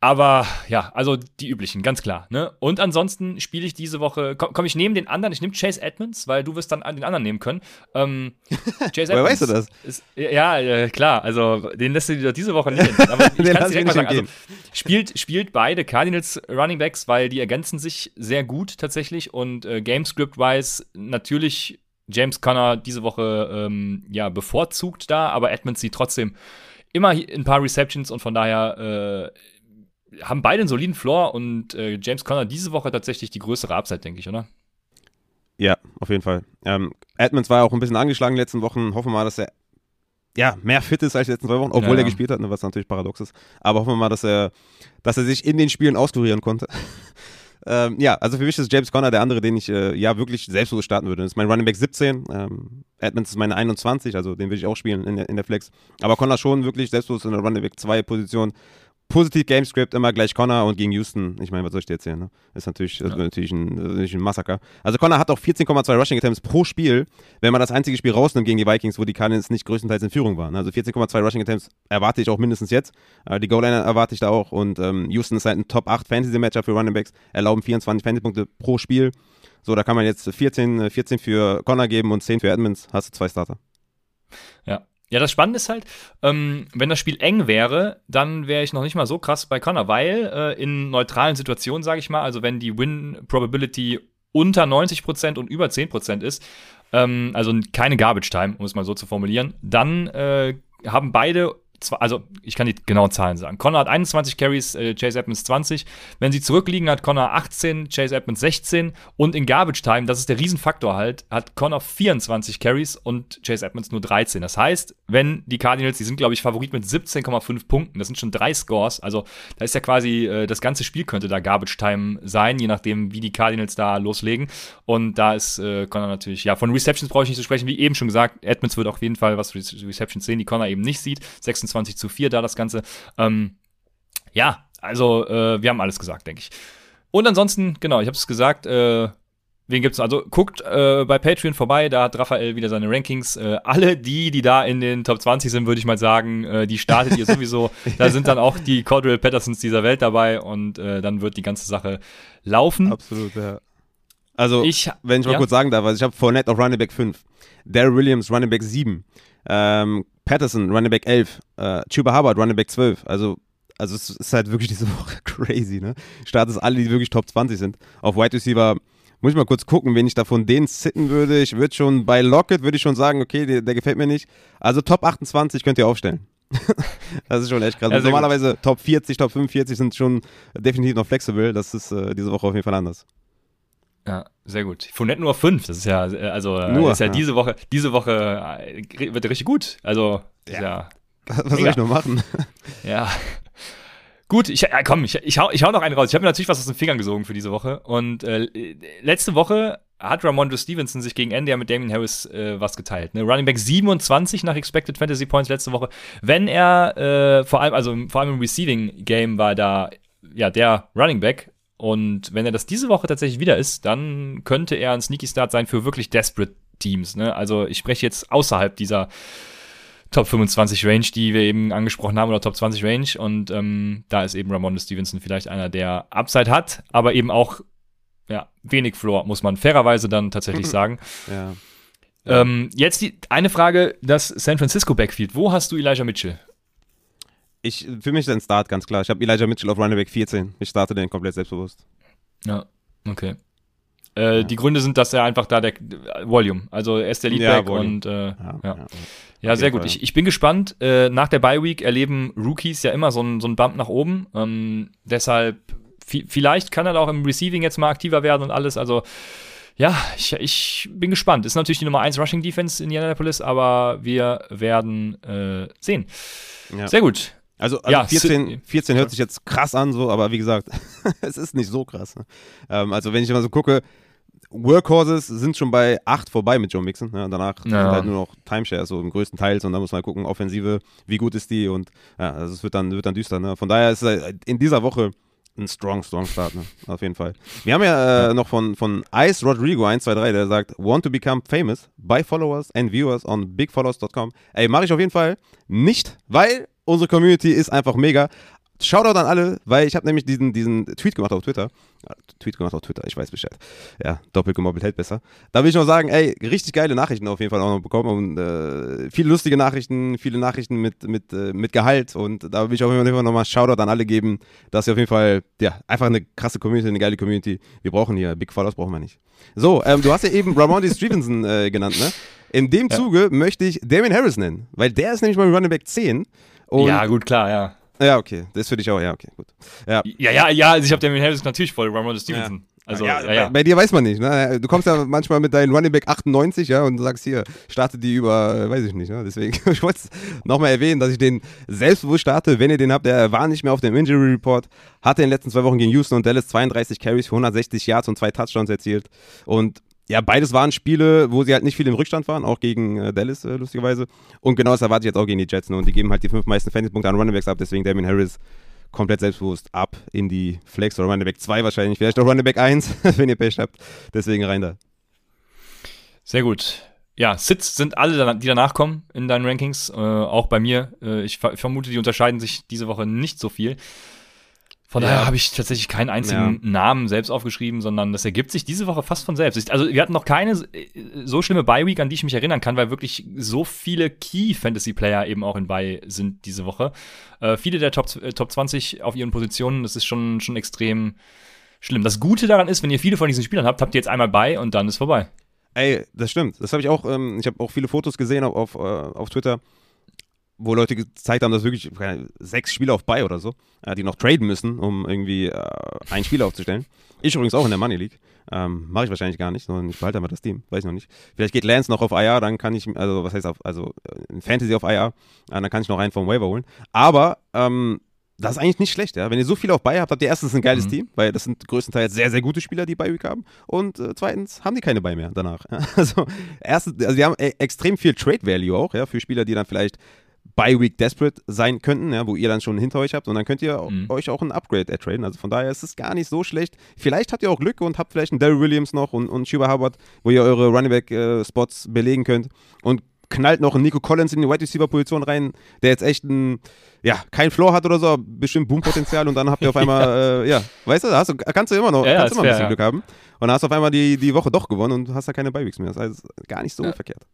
aber ja, also die üblichen, ganz klar. Ne? Und ansonsten spiele ich diese Woche, komme komm ich neben den anderen, ich nehme Chase Edmonds, weil du wirst dann den anderen nehmen können. Ähm,
Chase Woher weißt du das?
Ist, ja, äh, klar, also den lässt du dir diese Woche nicht hin. Aber ich kann direkt mal sagen, also, spielt, spielt beide Cardinals Running Backs, weil die ergänzen sich sehr gut tatsächlich und äh, Gamescript-wise natürlich James Conner diese Woche ähm, ja bevorzugt da, aber Edmonds sieht trotzdem immer ein paar Receptions und von daher äh, haben beide einen soliden Floor und äh, James Conner diese Woche tatsächlich die größere Upside, denke ich, oder?
Ja, auf jeden Fall. Ähm, Edmonds war auch ein bisschen angeschlagen in den letzten Wochen. Hoffen wir mal, dass er ja, mehr fit ist als die letzten zwei Wochen, obwohl ja, er gespielt hat, ne, was natürlich paradox ist. Aber hoffen wir mal, dass er, dass er sich in den Spielen auskurieren konnte. Ähm, ja, also für mich ist James Conner der andere, den ich äh, ja wirklich selbstlos starten würde. Das ist mein Running Back 17. Ähm, Edmonds ist meine 21, also den würde ich auch spielen in der, in der Flex. Aber Conner schon wirklich selbstlos in der Running Back 2 Position positiv Gamescript, immer gleich Connor und gegen Houston. Ich meine, was soll ich dir erzählen? Ne? Ist natürlich, ja. natürlich, ein, natürlich ein Massaker. Also Connor hat auch 14,2 Rushing Attempts pro Spiel, wenn man das einzige Spiel rausnimmt gegen die Vikings, wo die Cardinals nicht größtenteils in Führung waren. Also 14,2 Rushing Attempts erwarte ich auch mindestens jetzt. Äh, die Goal-Line erwarte ich da auch. Und ähm, Houston ist halt ein Top 8 Fantasy-Matchup für Running Backs, erlauben 24 Fantasy-Punkte pro Spiel. So, da kann man jetzt 14, 14 für Connor geben und 10 für Edmonds. Hast du zwei Starter.
Ja, ja, das Spannende ist halt, ähm, wenn das Spiel eng wäre, dann wäre ich noch nicht mal so krass bei Connor, weil äh, in neutralen Situationen, sage ich mal, also wenn die Win-Probability unter 90% und über 10% ist, ähm, also keine Garbage Time, um es mal so zu formulieren, dann äh, haben beide also ich kann die genauen Zahlen sagen. Connor hat 21 Carries, äh, Chase Edmonds 20. Wenn sie zurückliegen, hat Connor 18, Chase Edmonds 16. Und in Garbage Time, das ist der Riesenfaktor halt, hat Connor 24 Carries und Chase Edmonds nur 13. Das heißt, wenn die Cardinals, die sind glaube ich Favorit mit 17,5 Punkten, das sind schon drei Scores, also da ist ja quasi, äh, das ganze Spiel könnte da Garbage Time sein, je nachdem, wie die Cardinals da loslegen. Und da ist äh, Connor natürlich, ja, von Receptions brauche ich nicht zu sprechen, wie eben schon gesagt, Edmonds wird auf jeden Fall was Re Receptions sehen, die Connor eben nicht sieht. 26 26 zu 4 da das Ganze. Ähm, ja, also äh, wir haben alles gesagt, denke ich. Und ansonsten, genau, ich habe es gesagt, äh, Wen gibt's? Also guckt äh, bei Patreon vorbei, da hat Raphael wieder seine Rankings. Äh, alle die, die da in den Top 20 sind, würde ich mal sagen, äh, die startet ihr sowieso. Da sind dann auch die Cordell Pattersons dieser Welt dabei und äh, dann wird die ganze Sache laufen.
Absolut, ja. Also, ich, wenn ich mal ja? kurz sagen darf, also ich habe Fournette auf Running Back 5, Daryl Williams Running Back 7, ähm, Patterson, Running Back 11, äh, Chuba Hubbard, Running Back 12. Also, also es ist halt wirklich diese Woche crazy, ne? Start ist alle, die wirklich Top 20 sind. Auf Wide Receiver muss ich mal kurz gucken, wen ich da von denen sitten würde. Ich würde schon bei Lockett würde ich schon sagen, okay, der, der, gefällt mir nicht. Also Top 28 könnt ihr aufstellen. das ist schon echt krass. Ja, Normalerweise gut. Top 40, Top 45 sind schon definitiv noch flexibel. Das ist äh, diese Woche auf jeden Fall anders.
Ja, sehr gut. Fournette nur auf 5, das ist ja, äh, also äh, nur, ist ja, ja, diese Woche, diese Woche äh, wird richtig gut. Also, ja. ja
Was mega. soll ich nur machen?
Ja. Gut, ich, ja, komm, ich, ich, hau, ich hau noch einen raus. Ich habe mir natürlich was aus den Fingern gesogen für diese Woche. Und äh, letzte Woche hat Ramondre Stevenson sich gegen Ende ja mit Damien Harris äh, was geteilt. Ne? Running Back 27 nach Expected Fantasy Points letzte Woche. Wenn er äh, vor allem, also vor allem im Receiving Game war da ja der Running Back und wenn er das diese Woche tatsächlich wieder ist, dann könnte er ein Sneaky Start sein für wirklich desperate Teams. Ne? Also ich spreche jetzt außerhalb dieser Top 25 Range, die wir eben angesprochen haben, oder Top 20 Range. Und ähm, da ist eben Ramon Stevenson vielleicht einer, der Upside hat, aber eben auch ja, wenig Floor, muss man fairerweise dann tatsächlich sagen.
Ja.
Ähm, jetzt die eine Frage, das San Francisco Backfield. Wo hast du Elijah Mitchell?
Ich, für mich ist ein Start, ganz klar. Ich habe Elijah Mitchell auf Running Back 14. Ich starte den komplett selbstbewusst.
Ja, okay. Äh, ja. Die Gründe sind, dass er einfach da der Volume, also er ist der Leadback ja, und äh, ja, ja. ja sehr gut. Ich, ich bin gespannt. Äh, nach der Bye Week erleben Rookies ja immer so einen so Bump nach oben. Ähm, deshalb, vielleicht kann er auch im Receiving jetzt mal aktiver werden und alles. Also, ja, ich, ich bin gespannt. Ist natürlich die Nummer 1 Rushing Defense in Indianapolis, aber wir werden äh, sehen. Sehr gut.
Also, also ja, 14, 14 hört sich jetzt krass an, so, aber wie gesagt, es ist nicht so krass. Ne? Ähm, also, wenn ich mal so gucke, Workhorses sind schon bei 8 vorbei mit Joe Mixon. Ja, danach ja. sind halt nur noch Timeshares, so im größten Teil. Und da muss man gucken, Offensive, wie gut ist die und ja, also es wird dann, wird dann düster. Ne? Von daher ist es in dieser Woche ein strong, strong Start, ne? auf jeden Fall. Wir haben ja äh, noch von, von Ice Rodrigo 123, der sagt, want to become famous, buy followers and viewers on bigfollows.com. Ey, mache ich auf jeden Fall nicht, weil Unsere Community ist einfach mega. Shoutout an alle, weil ich habe nämlich diesen, diesen Tweet gemacht auf Twitter. Tweet gemacht auf Twitter, ich weiß Bescheid. Ja, doppelt gemobbelt hält besser. Da will ich noch sagen, ey, richtig geile Nachrichten auf jeden Fall auch noch bekommen und äh, viele lustige Nachrichten, viele Nachrichten mit, mit, äh, mit Gehalt und da will ich auf jeden Fall nochmal Shoutout an alle geben, dass ihr auf jeden Fall, ja, einfach eine krasse Community, eine geile Community. Wir brauchen hier, Big Followers brauchen wir nicht. So, ähm, du hast ja eben Ramondi Stevenson äh, genannt, ne? In dem Zuge ja. möchte ich Damien Harris nennen, weil der ist nämlich mein Running Back 10
und ja, gut, klar, ja.
Ja, okay. Das ist für dich auch, ja, okay, gut.
Ja, ja, ja, ja also ich habe Damien Harris natürlich voll, Ramon Stevenson.
Also, ja, ja, ja. Bei, bei, dir weiß man nicht. Ne? Du kommst ja manchmal mit deinem Running Back 98 ja, und sagst hier, starte die über, äh, weiß ich nicht. Ne? Deswegen, ich wollte es nochmal erwähnen, dass ich den selbstbewusst starte. Wenn ihr den habt, der war nicht mehr auf dem Injury Report, hatte in den letzten zwei Wochen gegen Houston und Dallas 32 Carries für 160 Yards und zwei Touchdowns erzielt. Und ja, beides waren Spiele, wo sie halt nicht viel im Rückstand waren, auch gegen äh, Dallas, äh, lustigerweise. Und genau das erwarte ich jetzt auch gegen die Jets. Ne? Und die geben halt die fünf meisten Fantasy-Punkte an Running Backs ab, deswegen Damien Harris komplett selbstbewusst ab in die Flex oder Running Back 2 wahrscheinlich, vielleicht auch Running Back 1, wenn ihr Pech habt. Deswegen rein da.
Sehr gut. Ja, Sits sind alle, die danach kommen in deinen Rankings, äh, auch bei mir. Äh, ich vermute, die unterscheiden sich diese Woche nicht so viel. Von ja. daher habe ich tatsächlich keinen einzigen ja. Namen selbst aufgeschrieben, sondern das ergibt sich diese Woche fast von selbst. Also wir hatten noch keine so schlimme Bye-Week, an die ich mich erinnern kann, weil wirklich so viele Key-Fantasy-Player eben auch in Bye sind diese Woche. Äh, viele der Top, äh, Top 20 auf ihren Positionen, das ist schon, schon extrem schlimm. Das Gute daran ist, wenn ihr viele von diesen Spielern habt, habt ihr jetzt einmal Bye und dann ist vorbei.
Ey, das stimmt. Das habe ich auch, ähm, ich habe auch viele Fotos gesehen auf, auf, äh, auf Twitter wo Leute gezeigt haben, dass wirklich sechs Spieler auf Buy oder so, äh, die noch traden müssen, um irgendwie äh, einen Spieler aufzustellen. Ich übrigens auch in der Money League. Ähm, Mache ich wahrscheinlich gar nicht, sondern ich behalte einfach das Team. Weiß ich noch nicht. Vielleicht geht Lance noch auf IR, dann kann ich, also was heißt auf, also äh, in Fantasy auf IR, äh, dann kann ich noch einen vom Waiver holen. Aber ähm, das ist eigentlich nicht schlecht, ja. Wenn ihr so viel auf Buy habt, habt ihr erstens ein geiles mhm. Team, weil das sind größtenteils sehr, sehr gute Spieler, die Buy Week haben. Und äh, zweitens haben die keine Buy mehr danach. Also, erstens, also die haben e extrem viel Trade Value auch, ja, für Spieler, die dann vielleicht by Week Desperate sein könnten, ja, wo ihr dann schon hinter euch habt und dann könnt ihr mhm. euch auch ein Upgrade ertraden. Also von daher ist es gar nicht so schlecht. Vielleicht habt ihr auch Glück und habt vielleicht einen Daryl Williams noch und, und Shuba Hubbard, wo ihr eure Running Back äh, Spots belegen könnt und knallt noch einen Nico Collins in die Wide Receiver Position rein, der jetzt echt ein, ja, kein Floor hat oder so, bestimmt Boom-Potenzial und dann habt ihr auf einmal, ja. Äh, ja, weißt du, hast du, kannst du immer noch, ja, kannst immer ein bisschen ja. Glück haben und dann hast du auf einmal die, die Woche doch gewonnen und hast da keine Beiweeks mehr. Das heißt, gar nicht so verkehrt.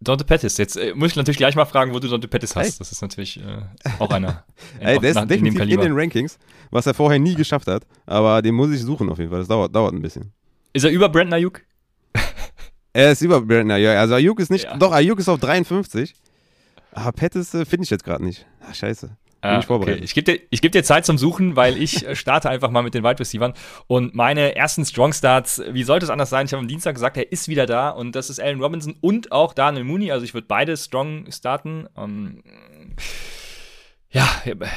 Dante Pettis. Jetzt äh, muss ich natürlich gleich mal fragen, wo du Dante Pettis hast. Hey. Das ist natürlich äh, auch einer.
Ey, der ist nach, definitiv in, in, den Rankings, was er vorher nie geschafft hat. Aber den muss ich suchen auf jeden Fall. Das dauert, dauert ein bisschen.
Ist er über Brandon Ayuk?
er ist über Brandon Ayuk. Also Ayuk ist nicht. Ja. Doch, Ayuk ist auf 53. Aber Pettis äh, finde ich jetzt gerade nicht. Ach, scheiße. Bin ich vorbereitet.
Okay. Ich gebe dir, geb dir Zeit zum Suchen, weil ich äh, starte einfach mal mit den Wide Receivers. Und meine ersten Strong Starts, wie sollte es anders sein? Ich habe am Dienstag gesagt, er ist wieder da. Und das ist Allen Robinson und auch Daniel Mooney. Also ich würde beide strong starten. Um, ähm, ja,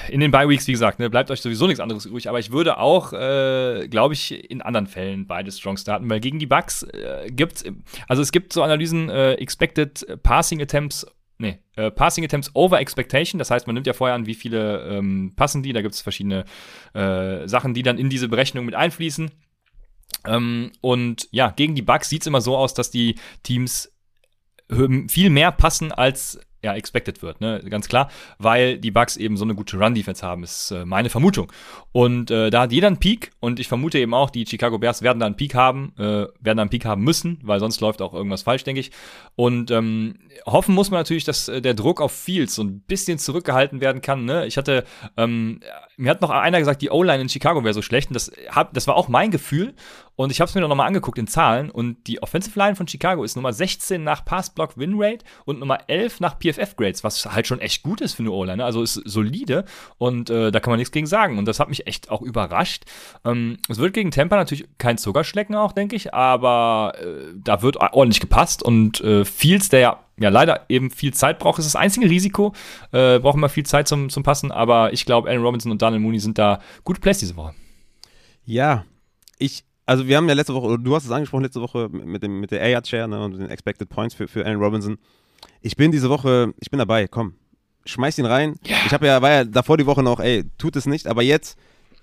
in den Bye Weeks, wie gesagt, ne, bleibt euch sowieso nichts anderes übrig. Aber ich würde auch, äh, glaube ich, in anderen Fällen beide strong starten, weil gegen die Bucks äh, gibt also es gibt so Analysen, äh, Expected Passing Attempts nee, äh, Passing Attempts over Expectation. Das heißt, man nimmt ja vorher an, wie viele ähm, passen die. Da gibt es verschiedene äh, Sachen, die dann in diese Berechnung mit einfließen. Ähm, und ja, gegen die Bugs sieht es immer so aus, dass die Teams viel mehr passen als ja, expected wird, ne? Ganz klar, weil die Bucks eben so eine gute Run-Defense haben, ist äh, meine Vermutung. Und äh, da hat jeder einen Peak und ich vermute eben auch, die Chicago Bears werden da einen Peak haben, äh, werden da einen Peak haben müssen, weil sonst läuft auch irgendwas falsch, denke ich. Und ähm, hoffen muss man natürlich, dass äh, der Druck auf Fields so ein bisschen zurückgehalten werden kann. Ne? Ich hatte, ähm, mir hat noch einer gesagt, die O-Line in Chicago wäre so schlecht und das, hab, das war auch mein Gefühl. Und ich habe es mir noch mal angeguckt in Zahlen und die Offensive Line von Chicago ist Nummer 16 nach Pass-Block-Win-Rate und Nummer 11 nach PFF-Grades, was halt schon echt gut ist für eine O-Line. Ne? Also ist solide und äh, da kann man nichts gegen sagen. Und das hat mich echt auch überrascht. Ähm, es wird gegen Tampa natürlich kein Zuckerschlecken auch, denke ich, aber äh, da wird ordentlich gepasst und äh, Fields, der ja ja leider eben viel Zeit braucht, ist das einzige Risiko. Äh, braucht immer viel Zeit zum, zum Passen, aber ich glaube, Allen Robinson und Daniel Mooney sind da gute Plays diese Woche.
Ja, ich also wir haben ja letzte Woche, du hast es angesprochen letzte Woche mit, dem, mit der Air Chair ne, und den Expected Points für, für Allen Robinson. Ich bin diese Woche, ich bin dabei, komm, schmeiß ihn rein. Ja. Ich habe ja, war ja davor die Woche noch, ey, tut es nicht, aber jetzt,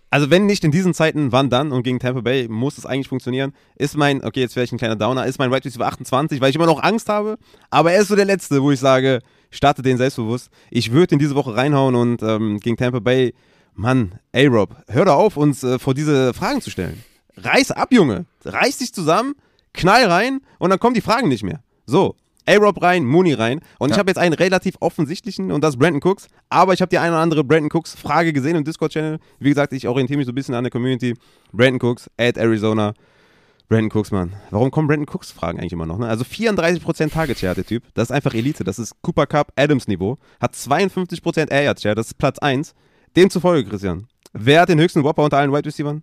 also wenn nicht in diesen Zeiten, wann dann? Und gegen Tampa Bay muss es eigentlich funktionieren. Ist mein, okay, jetzt wäre ich ein kleiner Downer, ist mein Right Receiver 28, weil ich immer noch Angst habe, aber er ist so der Letzte, wo ich sage, starte den selbstbewusst. Ich würde ihn diese Woche reinhauen und ähm, gegen Tampa Bay, Mann, ey Rob, hör doch auf, uns äh, vor diese Fragen zu stellen reiß ab, Junge. Reiß dich zusammen, knall rein und dann kommen die Fragen nicht mehr. So. A-Rob rein, Mooney rein. Und ja. ich habe jetzt einen relativ offensichtlichen und das ist Brandon Cooks. Aber ich habe die eine oder andere Brandon Cooks Frage gesehen im Discord-Channel. Wie gesagt, ich orientiere mich so ein bisschen an der Community. Brandon Cooks at Arizona. Brandon Cooks, Mann. Warum kommen Brandon Cooks Fragen eigentlich immer noch? Ne? Also 34% Target Share, der Typ. Das ist einfach Elite. Das ist Cooper Cup Adams Niveau. Hat 52% Air Yard Share. Das ist Platz 1. Demzufolge, Christian. Wer hat den höchsten Whopper unter allen Wide Receivers?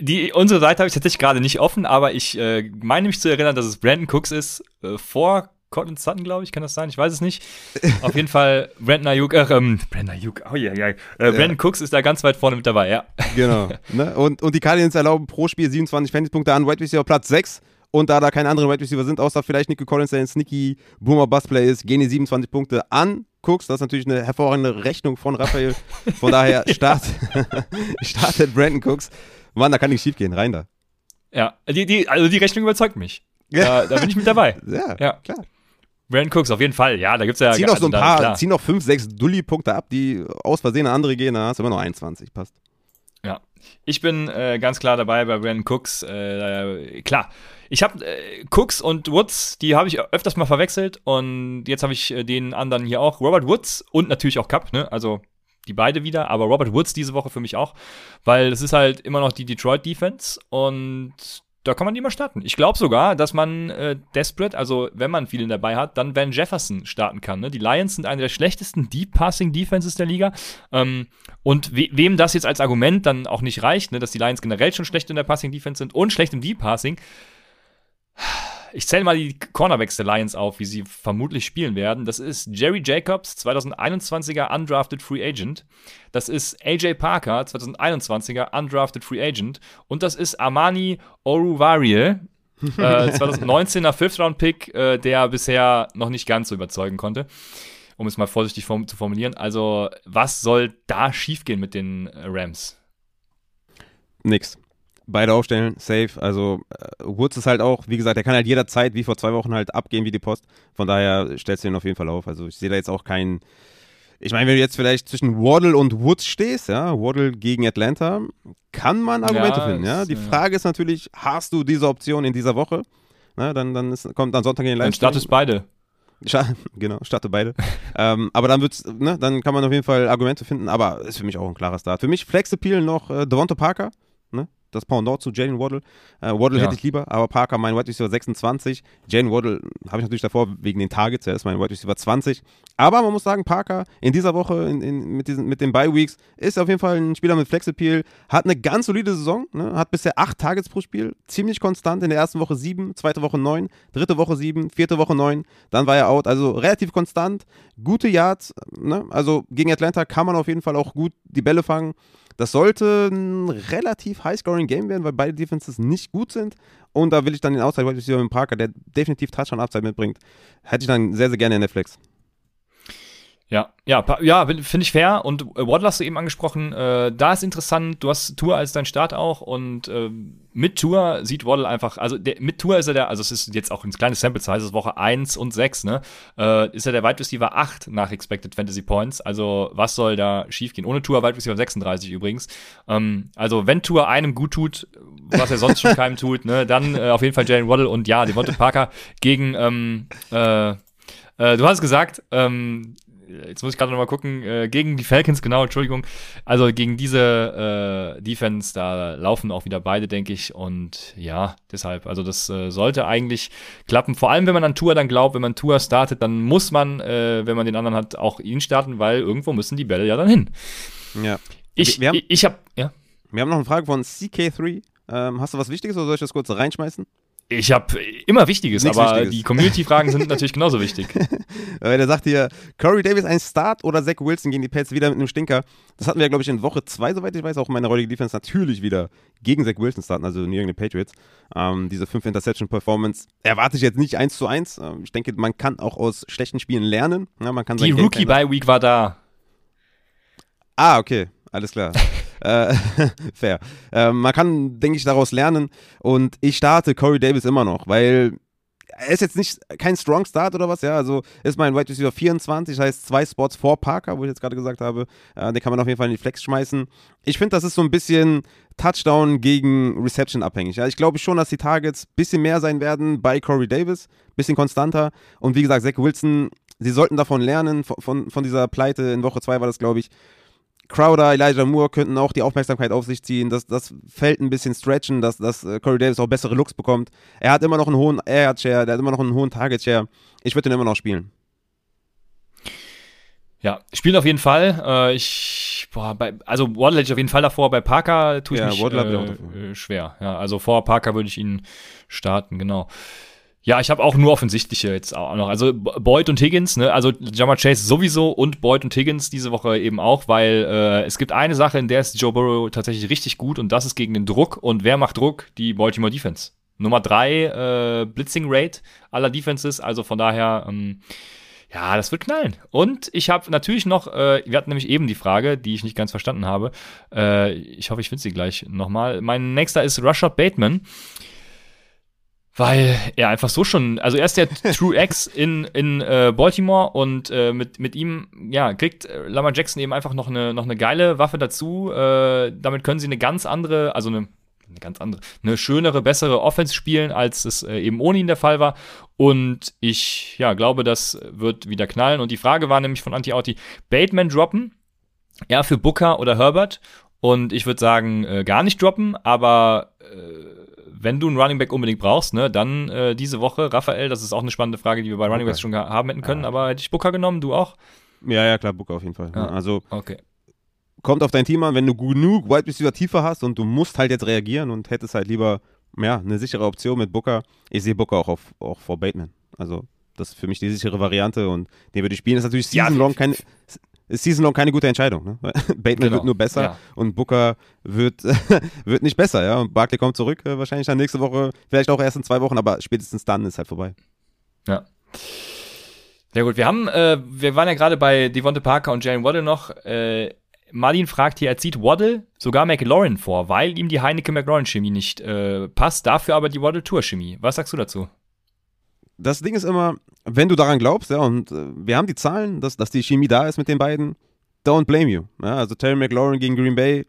Die, unsere Seite habe ich tatsächlich gerade nicht offen, aber ich äh, meine mich zu erinnern, dass es Brandon Cooks ist, äh, vor Cortland Sutton, glaube ich, kann das sein? Ich weiß es nicht. Auf jeden Fall Brandon Ayuk, äh, ähm, Brandon Ayuk, oh ja, ja. Äh, Brandon ja. Cooks ist da ganz weit vorne mit dabei, ja.
Genau. Ne? Und, und die Cardinals erlauben pro Spiel 27 Fantasy-Punkte an Wide Receiver Platz 6. Und da da keine anderen Wide Receiver sind, außer vielleicht Nico Collins, der ein sneaky Boomer Buzzplay ist, gehen die 27 Punkte an Cooks. Das ist natürlich eine hervorragende Rechnung von Raphael. Von daher start, startet Brandon Cooks. Mann, da kann nichts schief gehen. Rein da.
Ja, die, die, also die Rechnung überzeugt mich. Da, da bin ich mit dabei.
Ja, ja. klar.
Brandon Cooks, auf jeden Fall. Ja, da gibt es ja.
Zieh noch so ein also paar, zieh noch 5, 6 Dulli-Punkte ab, die aus Versehen an andere gehen, da hast du immer noch 21. Passt.
Ja. Ich bin äh, ganz klar dabei bei Brandon Cooks. Äh, klar. Ich habe äh, Cooks und Woods, die habe ich öfters mal verwechselt und jetzt habe ich äh, den anderen hier auch. Robert Woods und natürlich auch Cup, ne? Also die beide wieder, aber Robert Woods diese Woche für mich auch, weil es ist halt immer noch die Detroit Defense und da kann man die mal starten. Ich glaube sogar, dass man äh, Desperate, also wenn man viele dabei hat, dann Van Jefferson starten kann. Ne? Die Lions sind eine der schlechtesten Deep Passing Defenses der Liga. Ähm, und we wem das jetzt als Argument dann auch nicht reicht, ne, dass die Lions generell schon schlecht in der Passing Defense sind und schlecht im Deep Passing, ich zähle mal die Cornerbacks der Lions auf, wie sie vermutlich spielen werden. Das ist Jerry Jacobs, 2021er Undrafted Free Agent. Das ist AJ Parker, 2021er Undrafted Free Agent. Und das ist Armani Oruvarie, äh, 2019er Fifth-Round-Pick, äh, der bisher noch nicht ganz so überzeugen konnte. Um es mal vorsichtig form zu formulieren. Also, was soll da schiefgehen mit den Rams?
Nix beide aufstellen, safe. Also äh, Woods ist halt auch, wie gesagt, der kann halt jederzeit, wie vor zwei Wochen, halt abgehen wie die Post. Von daher stellst du ihn auf jeden Fall auf. Also ich sehe da jetzt auch keinen. Ich meine, wenn du jetzt vielleicht zwischen Waddle und Woods stehst, ja, Waddle gegen Atlanta, kann man Argumente ja, finden, ja. Die Frage ist natürlich, hast du diese Option in dieser Woche? Na, dann, dann ist, kommt am Sonntag in den
Live. Dann startest beide.
genau, starte beide. ähm, aber dann wird's, ne, dann kann man auf jeden Fall Argumente finden, aber ist für mich auch ein klarer Start. Für mich Flex Appeal noch äh, Devonta Parker, ne? Das Pendant zu Jalen Waddle. Äh, Waddle ja. hätte ich lieber, aber Parker mein Wide Receiver 26. Jalen Waddle habe ich natürlich davor wegen den Targets, er ist mein Wide Receiver 20. Aber man muss sagen, Parker in dieser Woche in, in, mit, diesen, mit den Bye Weeks ist auf jeden Fall ein Spieler mit Flex Appeal, hat eine ganz solide Saison, ne? hat bisher 8 Targets pro Spiel, ziemlich konstant. In der ersten Woche 7, zweite Woche 9, dritte Woche 7, vierte Woche 9, dann war er out. Also relativ konstant, gute Yards. Ne? Also gegen Atlanta kann man auf jeden Fall auch gut die Bälle fangen. Das sollte ein relativ high-scoring-Game werden, weil beide Defenses nicht gut sind. Und da will ich dann den Outside Wide Receiver mit Parker, der definitiv Touchdown-Upside mitbringt, hätte ich dann sehr, sehr gerne in der Flex.
Ja, ja, ja, finde ich fair. Und äh, Waddle hast du eben angesprochen. Äh, da ist interessant, du hast Tour als dein Start auch und äh, mit Tour sieht Waddle einfach, also der, mit Tour ist er der, also es ist jetzt auch ein kleines Sample Size, ist Woche 1 und 6, ne? Äh, ist er der Wide Receiver 8 nach Expected Fantasy Points. Also was soll da schiefgehen? Ohne Tour Wide Receiver 36 übrigens. Ähm, also wenn Tour einem gut tut, was er sonst schon keinem tut, ne, dann äh, auf jeden Fall Jalen Waddle und ja, Devonta Parker gegen ähm, äh, äh, du hast gesagt, ähm, jetzt muss ich gerade noch mal gucken, äh, gegen die Falcons, genau, Entschuldigung. Also gegen diese äh, Defense, da laufen auch wieder beide, denke ich. Und ja, deshalb, also das äh, sollte eigentlich klappen. Vor allem, wenn man an Tour dann glaubt, wenn man Tour startet, dann muss man, äh, wenn man den anderen hat, auch ihn starten, weil irgendwo müssen die Bälle ja dann hin.
Ja.
Ich, wir haben, ich, ich habe, ja.
Wir haben noch eine Frage von CK3. Ähm, hast du was Wichtiges oder soll ich das kurz reinschmeißen?
Ich habe immer Wichtiges, Nichts aber Wichtiges. die Community-Fragen sind natürlich genauso wichtig.
Der sagt hier, Corey Davis ein Start oder Zach Wilson gegen die Pets wieder mit einem Stinker. Das hatten wir, glaube ich, in Woche 2, soweit ich weiß, auch meine heutige Defense natürlich wieder gegen Zach Wilson starten, also New England Patriots. Ähm, diese 5 Interception-Performance erwarte ich jetzt nicht 1 zu 1. Ähm, ich denke, man kann auch aus schlechten Spielen lernen. Ja, man kann
die Rookie-Bye-Week war da.
Ah, okay, alles klar. Äh, fair. Äh, man kann, denke ich, daraus lernen. Und ich starte Corey Davis immer noch, weil er ist jetzt nicht kein Strong Start oder was, ja. Also ist mein Wide Receiver 24, das heißt zwei Spots vor Parker, wo ich jetzt gerade gesagt habe. Äh, den kann man auf jeden Fall in die Flex schmeißen. Ich finde, das ist so ein bisschen Touchdown gegen Reception abhängig. Ja. Ich glaube schon, dass die Targets ein bisschen mehr sein werden bei Corey Davis, bisschen konstanter. Und wie gesagt, Zach Wilson, sie sollten davon lernen, von, von dieser Pleite in Woche 2 war das, glaube ich. Crowder, Elijah Moore könnten auch die Aufmerksamkeit auf sich ziehen. Das, das fällt ein bisschen stretchen, dass, dass äh, Corey Davis auch bessere Looks bekommt. Er hat immer noch einen hohen Air Share, der hat immer noch einen hohen Target Share. Ich würde ihn immer noch spielen.
Ja, spielen auf jeden Fall. Äh, ich, boah, bei, also Waddle hätte ich auf jeden Fall davor. Bei Parker tue ich ja, mich äh, schwer. Ja, also vor Parker würde ich ihn starten, genau. Ja, ich habe auch nur offensichtliche jetzt auch noch. Also Boyd und Higgins, ne? Also Jammer Chase sowieso und Boyd und Higgins diese Woche eben auch, weil äh, es gibt eine Sache, in der ist Joe Burrow tatsächlich richtig gut und das ist gegen den Druck. Und wer macht Druck? Die Baltimore Defense. Nummer drei äh, Blitzing Rate aller Defenses. Also von daher, ähm, ja, das wird knallen. Und ich habe natürlich noch, äh, wir hatten nämlich eben die Frage, die ich nicht ganz verstanden habe. Äh, ich hoffe, ich finde sie gleich nochmal. Mein nächster ist Rashad Bateman. Weil er einfach so schon, also er ist der True X in, in äh, Baltimore und äh, mit, mit ihm, ja, kriegt äh, Lamar Jackson eben einfach noch eine, noch eine geile Waffe dazu. Äh, damit können sie eine ganz andere, also eine eine ganz andere, eine schönere, bessere Offense spielen, als es äh, eben ohne ihn der Fall war. Und ich, ja, glaube, das wird wieder knallen. Und die Frage war nämlich von Anti-Auti, Bateman droppen, ja, für Booker oder Herbert. Und ich würde sagen, äh, gar nicht droppen, aber äh, wenn du einen Running Back unbedingt brauchst, ne, dann äh, diese Woche, Raphael, das ist auch eine spannende Frage, die wir bei Running Backs schon haben hätten können, aber hätte ich Booker genommen, du auch?
Ja, ja, klar, Booker auf jeden Fall. Ja. Also, okay kommt auf dein Team an, wenn du genug Wide Receiver tiefer hast und du musst halt jetzt reagieren und hättest halt lieber ja, eine sichere Option mit Booker. Ich sehe Booker auch, auf, auch vor Bateman. Also, das ist für mich die sichere Variante und den würde ich spielen. Das ist natürlich Season Long keine, Season Long keine gute Entscheidung. Ne? Bateman genau. wird nur besser ja. und Booker wird, wird nicht besser. Ja? Und Barkley kommt zurück, äh, wahrscheinlich dann nächste Woche, vielleicht auch erst in zwei Wochen, aber spätestens dann ist halt vorbei.
Ja. Sehr gut. Wir haben, äh, wir waren ja gerade bei Devonte Parker und Jalen Waddle noch. Äh, Martin fragt hier, er zieht Waddle sogar McLaurin vor, weil ihm die Heineke-McLaurin-Chemie nicht äh, passt, dafür aber die Waddle-Tour-Chemie. Was sagst du dazu?
Das Ding ist immer, wenn du daran glaubst, ja, und äh, wir haben die Zahlen, dass, dass die Chemie da ist mit den beiden, don't blame you. Ja, also Terry McLaurin gegen Green Bay.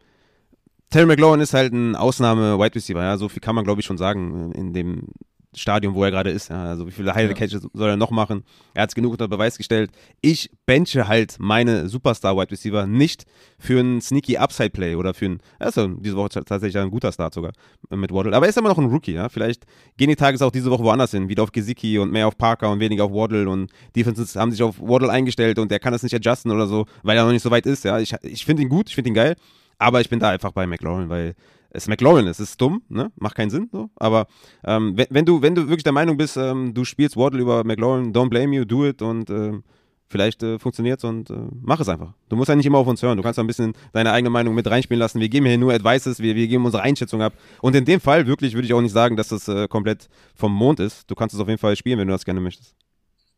Terry McLaurin ist halt ein Ausnahme-Wide Receiver, ja, so viel kann man glaube ich schon sagen in dem Stadium, wo er gerade ist. Ja, also wie viele Highlight Catches soll er noch machen? Er hat es genug unter Beweis gestellt. Ich benche halt meine Superstar Wide Receiver nicht für einen sneaky Upside Play oder für einen, also diese Woche tatsächlich ein guter Start sogar mit Waddle. Aber er ist immer noch ein Rookie, ja. Vielleicht gehen die Tages auch diese Woche woanders hin, wieder auf Gesicki und mehr auf Parker und weniger auf Waddle und Defenses haben sich auf Waddle eingestellt und er kann das nicht adjusten oder so, weil er noch nicht so weit ist, ja. Ich, ich finde ihn gut, ich finde ihn geil, aber ich bin da einfach bei McLaurin, weil es McLaurin ist. Es ist dumm, ne? Macht keinen Sinn, so. Aber ähm, wenn, wenn, du, wenn du wirklich der Meinung bist, ähm, du spielst Waddle über McLaurin, don't blame you, do it und ähm, vielleicht äh, funktioniert es und äh, mach es einfach. Du musst ja nicht immer auf uns hören. Du kannst ein bisschen deine eigene Meinung mit reinspielen lassen. Wir geben hier nur Advices, wir, wir geben unsere Einschätzung ab. Und in dem Fall wirklich würde ich auch nicht sagen, dass das äh, komplett vom Mond ist. Du kannst es auf jeden Fall spielen, wenn du das gerne möchtest.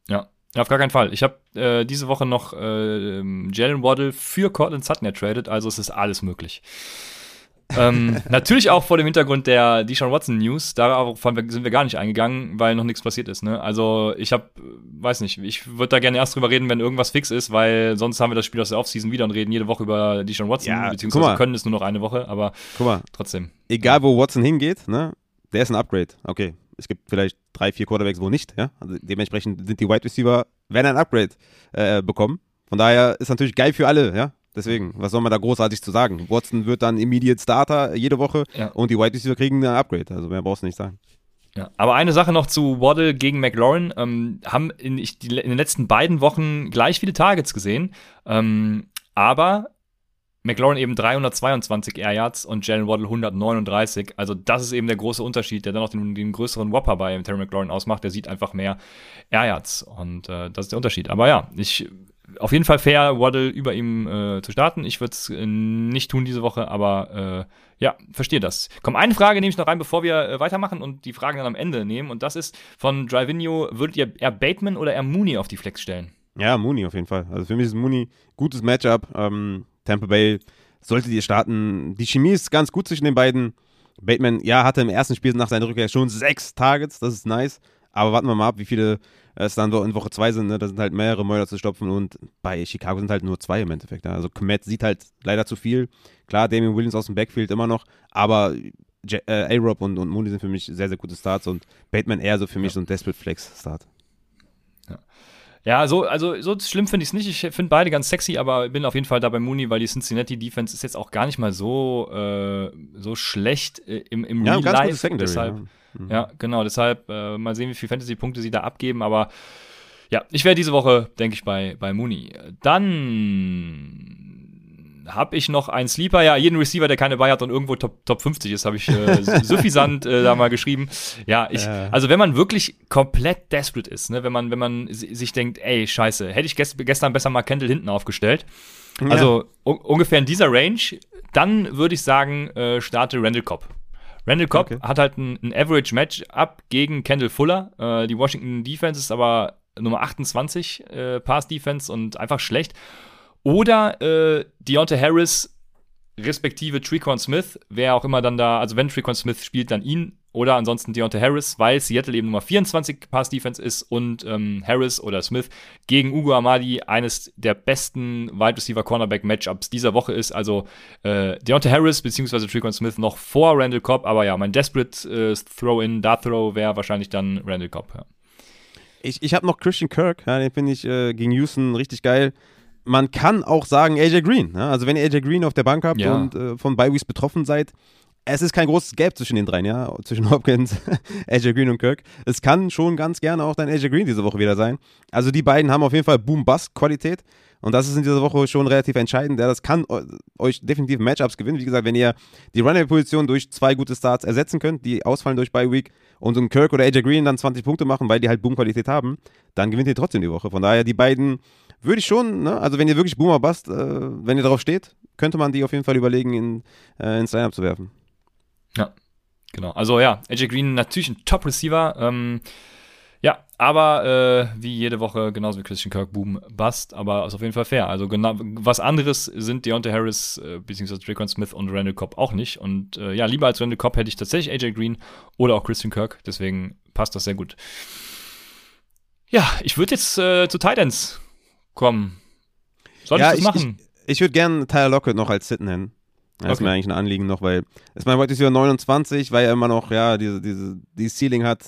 Ja, auf gar keinen Fall. Ich habe äh, diese Woche noch äh, Jalen Waddle für Cortland Sutton ertradet, also es ist alles möglich ähm, natürlich auch vor dem Hintergrund der Deshaun Watson News. Darauf sind wir gar nicht eingegangen, weil noch nichts passiert ist. Ne? Also ich habe, weiß nicht, ich würde da gerne erst drüber reden, wenn irgendwas fix ist, weil sonst haben wir das Spiel aus der Offseason wieder und reden jede Woche über Deshaun Watson, ja, beziehungsweise können es nur noch eine Woche, aber guck mal, trotzdem.
Egal wo Watson hingeht, ne, der ist ein Upgrade. Okay, es gibt vielleicht drei, vier Quarterbacks, wo nicht. Ja? Also dementsprechend sind die Wide Receiver, werden ein Upgrade äh, bekommen. Von daher ist natürlich geil für alle, ja. Deswegen, was soll man da großartig zu sagen? Watson wird dann Immediate Starter jede Woche ja. und die Wide Receiver kriegen ein Upgrade. Also mehr brauchst du nicht sagen.
Ja, aber eine Sache noch zu Waddle gegen McLaurin. Ähm, haben in, ich, die, in, den letzten beiden Wochen gleich viele Targets gesehen. Ähm, aber McLaurin eben 322 Air Yards und Jalen Waddle 139. Also das ist eben der große Unterschied, der dann auch den, den größeren Whopper bei Terry McLaurin ausmacht. Der sieht einfach mehr Air Yards und äh, das ist der Unterschied. Aber ja, ich auf jeden Fall fair, Waddle über ihm äh, zu starten. Ich würde es äh, nicht tun diese Woche, aber äh, ja, verstehe das. Komm, eine Frage nehme ich noch rein, bevor wir äh, weitermachen und die Fragen dann am Ende nehmen. Und das ist von Drivinho, würdet ihr eher Bateman oder eher Mooney auf die Flex stellen?
Ja, Mooney auf jeden Fall. Also für mich ist Mooney gutes Matchup. Ähm, Tampa Bay solltet ihr starten. Die Chemie ist ganz gut zwischen den beiden. Bateman, ja, hatte im ersten Spiel nach seiner Rückkehr schon sechs Targets, das ist nice. Aber warten wir mal ab, wie viele es dann in Woche zwei sind. Ne? Da sind halt mehrere Mäuler zu stopfen und bei Chicago sind halt nur zwei im Endeffekt. Ja? Also Komet sieht halt leider zu viel. Klar, Damien Williams aus dem Backfield immer noch, aber J äh, A-Rob und, und Mooney sind für mich sehr, sehr gute Starts und Bateman eher so für mich ja. so ein Desperate Flex-Start.
Ja, so, also so schlimm finde ich es nicht. Ich finde beide ganz sexy, aber bin auf jeden Fall da bei Mooney, weil die Cincinnati Defense ist jetzt auch gar nicht mal so, äh, so schlecht äh, im, im
ja, Real Life.
Deshalb, ja. Mhm. ja. genau. Deshalb äh, mal sehen, wie viele Fantasy-Punkte sie da abgeben, aber ja, ich wäre diese Woche, denke ich, bei, bei Mooney. Dann habe ich noch einen Sleeper, ja, jeden Receiver, der keine Buy hat und irgendwo Top, Top 50 ist, habe ich äh, suffisant äh, da mal geschrieben. Ja, ich, ja. also wenn man wirklich komplett desperate ist, ne, wenn man, wenn man sich denkt, ey, scheiße, hätte ich gest gestern besser mal Kendall hinten aufgestellt. Ja. Also ungefähr in dieser Range, dann würde ich sagen, äh, starte Randall Cobb. Randall Cobb okay. hat halt ein, ein Average Match-up gegen Kendall Fuller. Äh, die Washington Defense ist aber Nummer 28 äh, Pass Defense und einfach schlecht. Oder äh, Deontay Harris respektive Trequan Smith, wer auch immer dann da, also wenn Trequan Smith spielt, dann ihn oder ansonsten Deontay Harris, weil Seattle eben Nummer 24 Pass Defense ist und ähm, Harris oder Smith gegen Ugo Amadi eines der besten Wide Receiver Cornerback Matchups dieser Woche ist. Also äh, Deontay Harris bzw. Trequan Smith noch vor Randall Cobb, aber ja, mein Desperate äh, Throw-in, Dart Throw wäre wahrscheinlich dann Randall Cobb. Ja.
Ich, ich habe noch Christian Kirk, ja, den finde ich äh, gegen Houston richtig geil man kann auch sagen AJ Green. Ne? Also wenn ihr AJ Green auf der Bank habt ja. und äh, von Byweeks betroffen seid, es ist kein großes Gap zwischen den dreien, ja, zwischen Hopkins, AJ Green und Kirk. Es kann schon ganz gerne auch dein AJ Green diese Woche wieder sein. Also die beiden haben auf jeden Fall Boom-Bust-Qualität. Und das ist in dieser Woche schon relativ entscheidend. Ja, das kann euch definitiv Matchups gewinnen. Wie gesagt, wenn ihr die Running-Position durch zwei gute Starts ersetzen könnt, die ausfallen durch Bye Week und so ein Kirk oder AJ Green dann 20 Punkte machen, weil die halt Boom-Qualität haben, dann gewinnt ihr trotzdem die Woche. Von daher, die beiden würde ich schon, ne? also wenn ihr wirklich Boomer Bust, äh, wenn ihr darauf steht, könnte man die auf jeden Fall überlegen, in, äh, ins Lineup zu werfen.
Ja, genau. Also ja, AJ Green natürlich ein Top-Receiver. Ähm, ja, aber äh, wie jede Woche, genauso wie Christian Kirk, Boom, Bust, aber ist auf jeden Fall fair. Also genau, was anderes sind Deontay Harris, äh, beziehungsweise Dracon Smith und Randall Cobb auch nicht. Und äh, ja, lieber als Randall Cobb hätte ich tatsächlich AJ Green oder auch Christian Kirk, deswegen passt das sehr gut. Ja, ich würde jetzt äh, zu Titans Komm. Soll ja, ich das machen?
Ich, ich würde gerne Tyler Lockett noch als Sit nennen. Das okay. ist mir eigentlich ein Anliegen noch, weil ist mein Wide Receiver 29, weil er immer noch, ja, diese, diese, die Ceiling hat.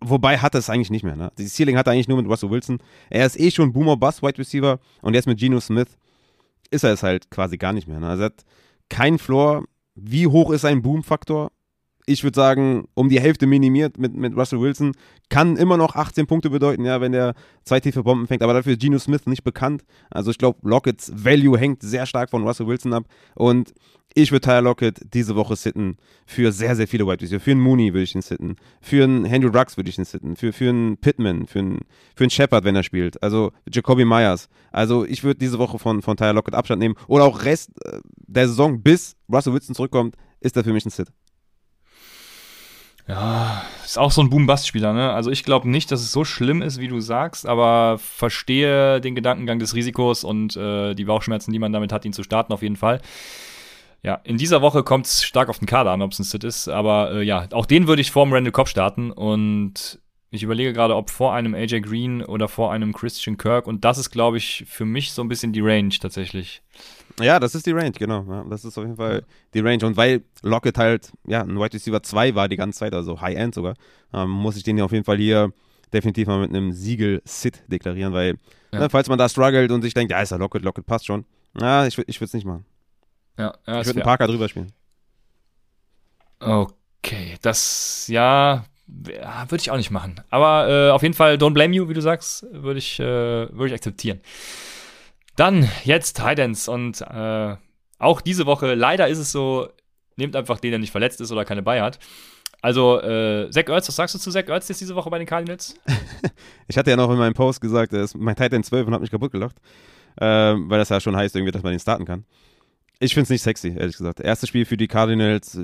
Wobei hat er es eigentlich nicht mehr, ne? Die Ceiling hat er eigentlich nur mit Russell Wilson. Er ist eh schon Boomer Bust Wide Receiver und jetzt mit Geno Smith ist er es halt quasi gar nicht mehr. Ne? Also er hat keinen Floor. Wie hoch ist sein Boom-Faktor? Ich würde sagen, um die Hälfte minimiert mit, mit Russell Wilson. Kann immer noch 18 Punkte bedeuten, ja, wenn der zwei tiefe Bomben fängt. Aber dafür ist Geno Smith nicht bekannt. Also ich glaube, Lockets Value hängt sehr stark von Russell Wilson ab. Und ich würde Tyler Lockett diese Woche sitten für sehr, sehr viele White Receiver. Für einen Mooney würde ich ihn sitten. Für einen Andrew Rux würde ich ihn sitten. Für, für einen Pittman. Für einen, für einen Shepard, wenn er spielt. Also Jacoby Myers. Also ich würde diese Woche von, von Tyler Lockett Abstand nehmen. Oder auch Rest äh, der Saison, bis Russell Wilson zurückkommt, ist er für mich ein Sit.
Ja, ist auch so ein Boom-Bust-Spieler, ne? Also ich glaube nicht, dass es so schlimm ist, wie du sagst, aber verstehe den Gedankengang des Risikos und äh, die Bauchschmerzen, die man damit hat, ihn zu starten, auf jeden Fall. Ja, in dieser Woche kommt es stark auf den Kader an, ob es ein Sit ist, aber äh, ja, auch den würde ich vor dem Randall Cobb starten und ich überlege gerade, ob vor einem AJ Green oder vor einem Christian Kirk und das ist, glaube ich, für mich so ein bisschen die Range tatsächlich.
Ja, das ist die Range, genau. Ja, das ist auf jeden Fall die Range. Und weil Lockett halt, ja, ein Wide Receiver 2 war die ganze Zeit, also High-End sogar, ähm, muss ich den ja auf jeden Fall hier definitiv mal mit einem Siegel-Sit deklarieren, weil, ja. ne, falls man da struggelt und sich denkt, ja, ist ja Lockett, Lockett passt schon. Ja, ich, ich würde es nicht machen.
Ja,
ja ich würde einen Parker drüber spielen.
Okay, das, ja, würde ich auch nicht machen. Aber äh, auf jeden Fall, don't blame you, wie du sagst, würde ich, äh, würd ich akzeptieren. Dann jetzt Titans und äh, auch diese Woche, leider ist es so, nehmt einfach den, der nicht verletzt ist oder keine bei hat. Also, äh, Zach Ertz, was sagst du zu Zach Ertz jetzt diese Woche bei den Cardinals?
ich hatte ja noch in meinem Post gesagt, er ist mein Titan 12 und hat mich kaputt gelacht. Äh, weil das ja schon heißt, irgendwie, dass man den starten kann. Ich finde es nicht sexy, ehrlich gesagt. Erstes Spiel für die Cardinals.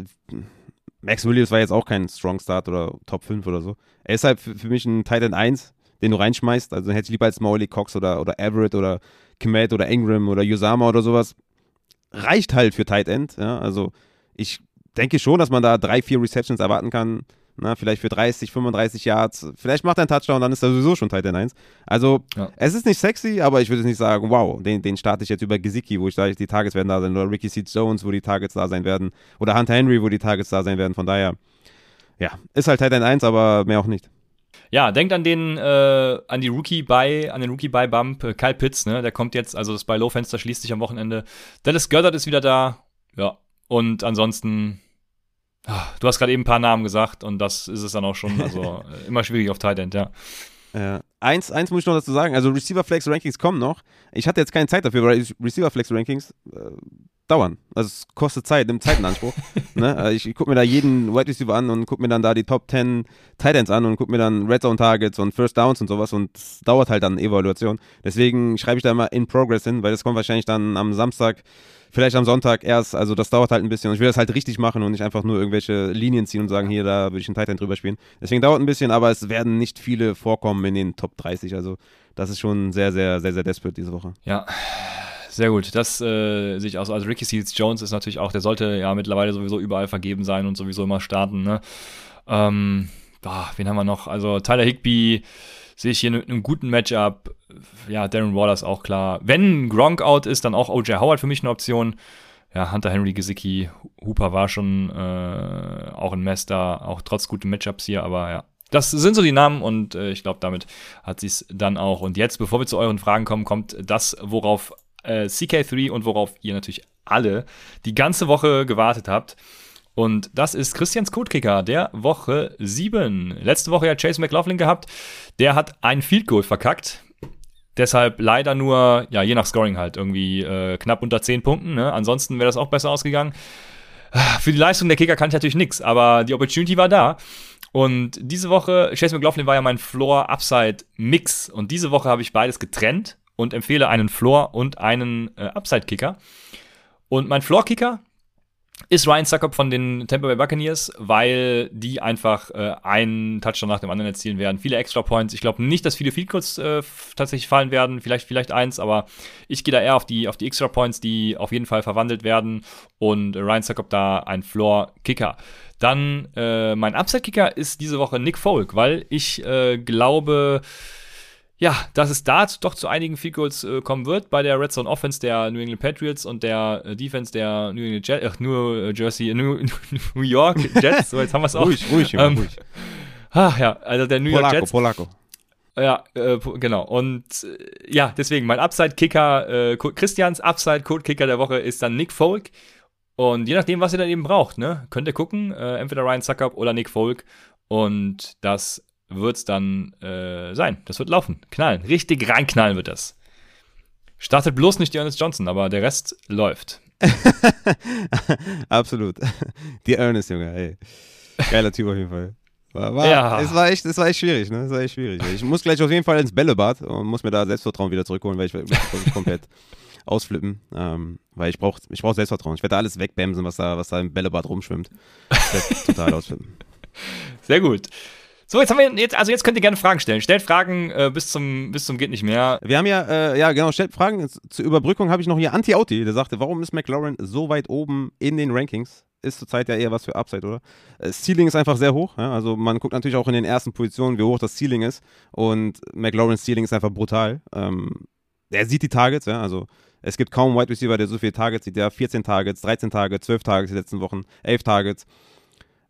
Max Williams war jetzt auch kein Strong Start oder Top 5 oder so. Er ist halt für, für mich ein Titan 1, den du reinschmeißt. Also hätte ich lieber als Molly Cox oder, oder Everett oder Kmet oder Ingram oder Yusama oder sowas, reicht halt für Tight End. Ja? Also ich denke schon, dass man da drei, vier Receptions erwarten kann. Na, vielleicht für 30, 35 Yards. Vielleicht macht er einen Touchdown, dann ist er sowieso schon Tight End 1. Also, ja. es ist nicht sexy, aber ich würde nicht sagen, wow, den, den starte ich jetzt über Gesicki, wo ich sage, die Targets werden da sein. Oder Ricky C. Jones, wo die Targets da sein werden. Oder Hunter Henry, wo die Targets da sein werden. Von daher, ja, ist halt Tight End 1, aber mehr auch nicht.
Ja, denkt an den, äh, an die Rookie bei, an den Rookie bei Bump, äh, Kyle Pitts, ne? Der kommt jetzt, also das bei Low Fenster schließt sich am Wochenende. Dallas Goddard ist wieder da. Ja. Und ansonsten, ach, du hast gerade eben ein paar Namen gesagt und das ist es dann auch schon. Also äh, immer schwierig auf Tight End, ja.
Ja. eins, eins muss ich noch dazu sagen. Also Receiver Flex Rankings kommen noch. Ich hatte jetzt keine Zeit dafür, weil Receiver Flex Rankings äh, dauern. Also es kostet Zeit, nimmt Zeit in Anspruch. ne? Also ich, ich gucke mir da jeden Wide Receiver an und gucke mir dann da die Top 10 Tight Ends an und gucke mir dann Red Zone Targets und First Downs und sowas und es dauert halt dann Evaluation. Deswegen schreibe ich da immer in Progress hin, weil das kommt wahrscheinlich dann am Samstag vielleicht am Sonntag erst, also das dauert halt ein bisschen und ich will das halt richtig machen und nicht einfach nur irgendwelche Linien ziehen und sagen, hier, da würde ich einen Titan drüber spielen. Deswegen dauert ein bisschen, aber es werden nicht viele vorkommen in den Top 30, also das ist schon sehr, sehr, sehr, sehr desperate diese Woche.
Ja, sehr gut. Das äh, sehe ich aus. Also Ricky Seals Jones ist natürlich auch, der sollte ja mittlerweile sowieso überall vergeben sein und sowieso immer starten. Ne? Ähm, boah, wen haben wir noch? Also Tyler Higby sehe ich hier in einem guten Matchup. Ja, Darren Waller ist auch klar. Wenn Gronk out ist, dann auch OJ Howard für mich eine Option. Ja, Hunter Henry, Gesicki, Hooper war schon äh, auch ein Mess da, auch trotz guten Matchups hier, aber ja. Das sind so die Namen und äh, ich glaube, damit hat sie es dann auch. Und jetzt, bevor wir zu euren Fragen kommen, kommt das, worauf äh, CK3 und worauf ihr natürlich alle die ganze Woche gewartet habt. Und das ist Christians Codekicker der Woche 7. Letzte Woche hat Chase McLaughlin gehabt. Der hat ein Field Goal verkackt. Deshalb leider nur, ja, je nach Scoring halt, irgendwie äh, knapp unter 10 Punkten. Ne? Ansonsten wäre das auch besser ausgegangen. Für die Leistung der Kicker kann ich natürlich nichts, aber die Opportunity war da. Und diese Woche, Chase McLaughlin war ja mein Floor-Upside-Mix. Und diese Woche habe ich beides getrennt und empfehle einen Floor- und einen äh, Upside-Kicker. Und mein Floor-Kicker ist Ryan Suckup von den Tampa Bay Buccaneers, weil die einfach äh, einen Touchdown nach dem anderen erzielen werden. Viele Extra Points. Ich glaube nicht, dass viele Field Goals äh, tatsächlich fallen werden. Vielleicht, vielleicht eins, aber ich gehe da eher auf die, auf die Extra Points, die auf jeden Fall verwandelt werden. Und Ryan Suckup da ein Floor-Kicker. Dann äh, mein Upside-Kicker ist diese Woche Nick Folk, weil ich äh, glaube, ja, dass es da doch zu einigen Field Goals äh, kommen wird bei der Red Zone Offense der New England Patriots und der äh, Defense der New England Jets, ach, New äh, Jersey, New, New York Jets, so jetzt haben wir es auch.
ruhig, ruhig, Junge, ähm, ruhig.
Ach ja, also der New York Jets.
Polako.
Ja, äh, genau. Und äh, ja, deswegen mein Upside-Kicker, äh, Christians Upside-Code-Kicker der Woche ist dann Nick Folk. Und je nachdem, was ihr dann eben braucht, ne, könnt ihr gucken, äh, entweder Ryan Suckup oder Nick Folk. Und das wird es dann äh, sein. Das wird laufen. Knallen. Richtig reinknallen wird das. Startet bloß nicht die Ernest Johnson, aber der Rest läuft.
Absolut. Die Ernest, Junge, ey. Geiler Typ auf jeden Fall. War, war, ja. es, war echt, es war echt schwierig, ne? Es war echt schwierig. Ich muss gleich auf jeden Fall ins Bällebad und muss mir da Selbstvertrauen wieder zurückholen, weil ich, ich komplett ausflippen. Ähm, weil ich brauche ich brauch Selbstvertrauen. Ich werde alles wegbämsen, was da, was da im Bällebad rumschwimmt. Ich werde total ausflippen.
Sehr gut. So, jetzt haben wir jetzt, also jetzt könnt ihr gerne Fragen stellen. Stellt Fragen äh, bis zum bis zum geht nicht mehr.
Wir haben ja, äh, ja genau, stellt Fragen. Zur Überbrückung habe ich noch hier Anti-Auti, der sagte, warum ist McLaurin so weit oben in den Rankings? Ist zurzeit ja eher was für Upside, oder? Das äh, Ceiling ist einfach sehr hoch. Ja? Also man guckt natürlich auch in den ersten Positionen, wie hoch das Ceiling ist. Und McLaurins Ceiling ist einfach brutal. Ähm, er sieht die Targets, ja, also es gibt kaum Wide Receiver, der so viele Targets sieht. Der 14 Targets, 13 Targets, 12 Targets die letzten Wochen, 11 Targets.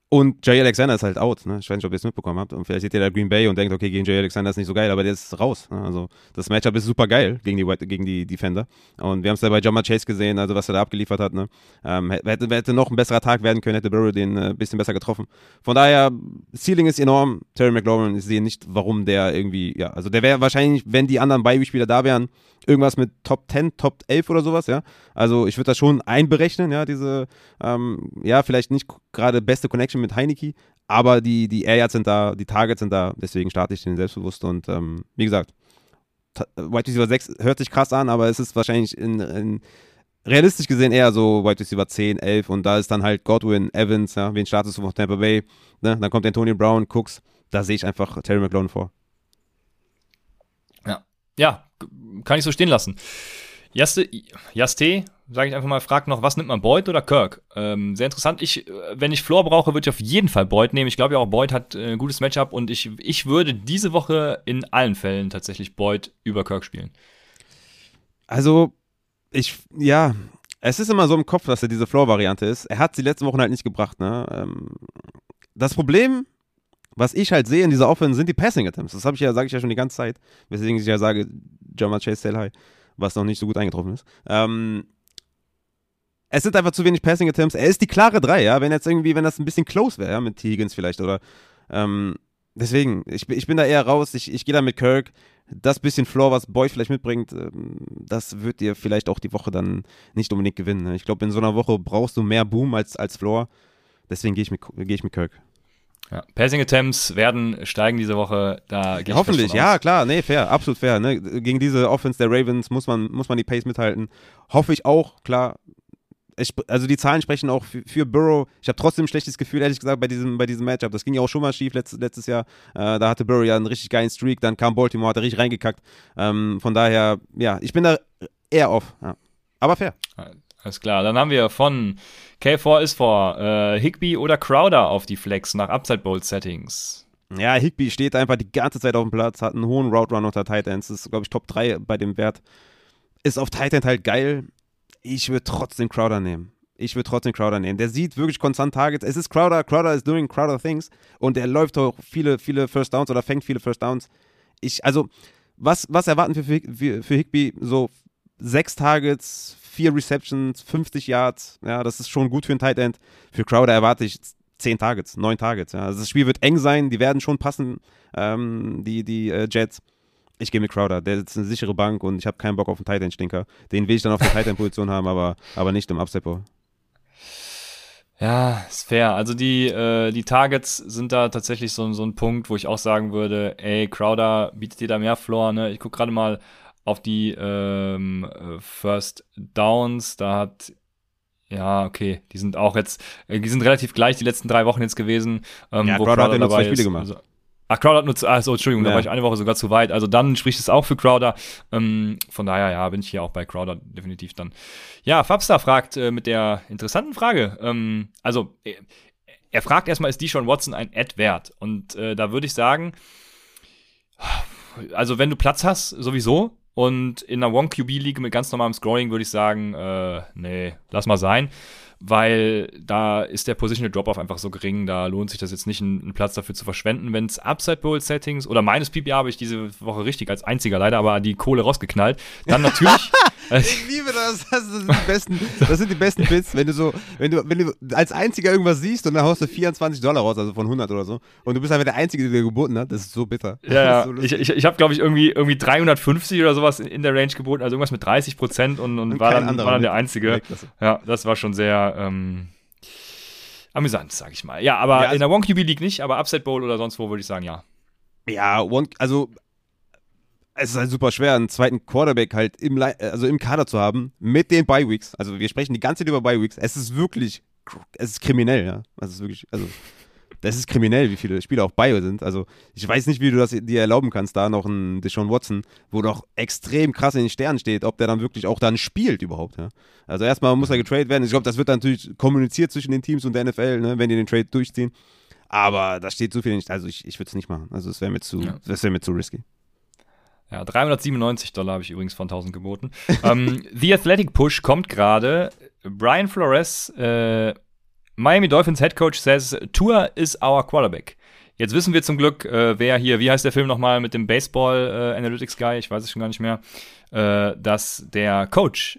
Und Jay Alexander ist halt out. Ne? Ich weiß nicht, ob ihr es mitbekommen habt. Und vielleicht seht ihr da Green Bay und denkt, okay, gegen Jay Alexander ist nicht so geil, aber der ist raus. Ne? Also das Matchup ist super geil gegen die, gegen die Defender. Und wir haben es ja bei Jamar Chase gesehen, also was er da abgeliefert hat. Ne? Ähm, hätte, hätte noch ein besserer Tag werden können, hätte Burrow den ein äh, bisschen besser getroffen. Von daher, Ceiling ist enorm. Terry McLaurin, ich sehe nicht, warum der irgendwie, ja, also der wäre wahrscheinlich, wenn die anderen Beispiele da wären, irgendwas mit Top 10, Top 11 oder sowas, ja. Also ich würde das schon einberechnen, ja, diese, ähm, ja, vielleicht nicht gerade beste Connection mit Heineke, aber die, die Air sind da, die Targets sind da, deswegen starte ich den selbstbewusst und ähm, wie gesagt, White Receiver 6 hört sich krass an, aber es ist wahrscheinlich in, in realistisch gesehen eher so White Receiver 10, 11 und da ist dann halt Godwin, Evans, ja, wen startest du von Tampa Bay, ne? dann kommt Antonio Brown, Cooks, da sehe ich einfach Terry McLaurin vor.
Ja, ja, kann ich so stehen lassen. Jaste, Jaste sage ich einfach mal, fragt noch, was nimmt man, Boyd oder Kirk? Ähm, sehr interessant. Ich, wenn ich Floor brauche, würde ich auf jeden Fall Boyd nehmen. Ich glaube ja auch, Boyd hat äh, ein gutes Matchup und ich, ich würde diese Woche in allen Fällen tatsächlich Boyd über Kirk spielen.
Also, ich, ja, es ist immer so im Kopf, dass er diese Floor-Variante ist. Er hat sie letzten Wochen halt nicht gebracht, ne? Ähm, das Problem was ich halt sehe in dieser Offense sind die Passing Attempts. Das habe ich ja, sage ich ja schon die ganze Zeit. Weswegen ich ja sage, Jamar Chase High, was noch nicht so gut eingetroffen ist. Ähm, es sind einfach zu wenig Passing Attempts. Er ist die klare 3, ja. Wenn jetzt irgendwie, wenn das ein bisschen close wäre, ja, mit T. Higgins vielleicht oder ähm, deswegen, ich, ich bin da eher raus. Ich, ich gehe da mit Kirk. Das bisschen Floor, was Boy vielleicht mitbringt, ähm, das wird dir vielleicht auch die Woche dann nicht unbedingt gewinnen. Ne? Ich glaube, in so einer Woche brauchst du mehr Boom als, als Floor. Deswegen gehe ich, mit, geh ich mit Kirk.
Ja. Passing Attempts werden steigen diese Woche. Da
ja, hoffentlich, ja klar, nee, fair, absolut fair. Ne? Gegen diese Offense der Ravens muss man, muss man die Pace mithalten. Hoffe ich auch, klar. Ich, also die Zahlen sprechen auch für, für Burrow. Ich habe trotzdem ein schlechtes Gefühl, ehrlich gesagt, bei diesem, bei diesem Matchup. Das ging ja auch schon mal schief letztes, letztes Jahr. Äh, da hatte Burrow ja einen richtig geilen Streak, dann kam Baltimore, hat er richtig reingekackt. Ähm, von daher, ja, ich bin da eher off. Ja. Aber fair.
Alles klar. Dann haben wir von K4 ist vor äh, Higby oder Crowder auf die Flex nach Upside Bowl Settings.
Ja, Higby steht einfach die ganze Zeit auf dem Platz, hat einen hohen Route Run unter Tight Ends, ist, glaube ich, Top 3 bei dem Wert. Ist auf Tight halt geil. Ich würde trotzdem Crowder nehmen. Ich würde trotzdem Crowder nehmen. Der sieht wirklich konstant Targets. Es ist Crowder, Crowder is doing Crowder things und er läuft auch viele, viele First Downs oder fängt viele First Downs. Ich, also, was, was erwarten wir für, für, für Higby? So sechs Targets, vier Receptions, 50 Yards. Ja, das ist schon gut für ein Tight End. Für Crowder erwarte ich zehn Targets, neun Targets. Ja. Also das Spiel wird eng sein, die werden schon passen, ähm, die, die äh, Jets. Ich gehe mit Crowder, der ist eine sichere Bank und ich habe keinen Bock auf einen Tight End Stinker. Den will ich dann auf der Tight End Position haben, aber, aber nicht im Bowl.
Ja, ist fair. Also die, äh, die Targets sind da tatsächlich so, so ein Punkt, wo ich auch sagen würde, ey, Crowder bietet dir da mehr Floor. Ne? Ich gucke gerade mal auf die ähm, äh, First Downs. Da hat ja, okay, die sind auch jetzt, äh, die sind relativ gleich die letzten drei Wochen jetzt gewesen.
Ähm, ja, wo Crowder, Crowder hat ja nur zwei Spiele gemacht. Also,
Ach, Crowder hat nur, also Entschuldigung, ja. da war ich eine Woche sogar zu weit. Also dann spricht es auch für Crowder. Ähm, von daher, ja, bin ich hier auch bei Crowder definitiv dann. Ja, Fabster fragt äh, mit der interessanten Frage. Ähm, also, er, äh, er fragt erstmal, ist Deshaun Watson ein Ad wert? Und äh, da würde ich sagen, also wenn du Platz hast, sowieso, und in einer One-QB-League mit ganz normalem Scoring würde ich sagen, äh, nee, lass mal sein weil da ist der Positional Drop-Off einfach so gering, da lohnt sich das jetzt nicht, einen, Platz dafür zu verschwenden. Wenn es Upside Bowl Settings oder meines PPA habe ich diese Woche richtig als einziger leider aber die Kohle rausgeknallt, dann natürlich.
ich liebe das, das sind die besten, das sind die besten Bits, wenn du so, wenn du, wenn du als einziger irgendwas siehst und dann haust du 24 Dollar raus, also von 100 oder so, und du bist einfach der Einzige, der geboten hat, das ist so bitter.
Ja,
so
ich, ich, ich habe glaube ich irgendwie, irgendwie 350 oder sowas in der Range geboten, also irgendwas mit 30 Prozent und, und, und war, dann, war dann der Einzige. Ja, das war schon sehr ähm, amüsant, sag ich mal. Ja, aber ja, also in der One QB League nicht, aber Upset Bowl oder sonst wo würde ich sagen, ja.
Ja, one, also es ist halt super schwer, einen zweiten Quarterback halt im, also im Kader zu haben mit den Bye Weeks. Also wir sprechen die ganze Zeit über Bye Weeks. Es ist wirklich, es ist kriminell, ja. Es ist wirklich, also das ist kriminell, wie viele Spieler auch bei sind. Also ich weiß nicht, wie du das dir erlauben kannst, da noch ein Deshaun Watson, wo doch extrem krass in den Sternen steht, ob der dann wirklich auch dann spielt überhaupt. Ja? Also erstmal muss er getradet werden. Ich glaube, das wird dann natürlich kommuniziert zwischen den Teams und der NFL, ne, wenn die den Trade durchziehen. Aber da steht so viel nicht. Also ich, ich würde es nicht machen. Also es wäre mir zu, ja. das wäre mir zu risky.
Ja, 397 Dollar habe ich übrigens von 1000 geboten. ähm, The Athletic Push kommt gerade. Brian Flores äh, Miami Dolphins Head Coach says Tour is our quarterback. Jetzt wissen wir zum Glück, äh, wer hier, wie heißt der Film nochmal mit dem Baseball äh, Analytics Guy, ich weiß es schon gar nicht mehr, äh, dass der Coach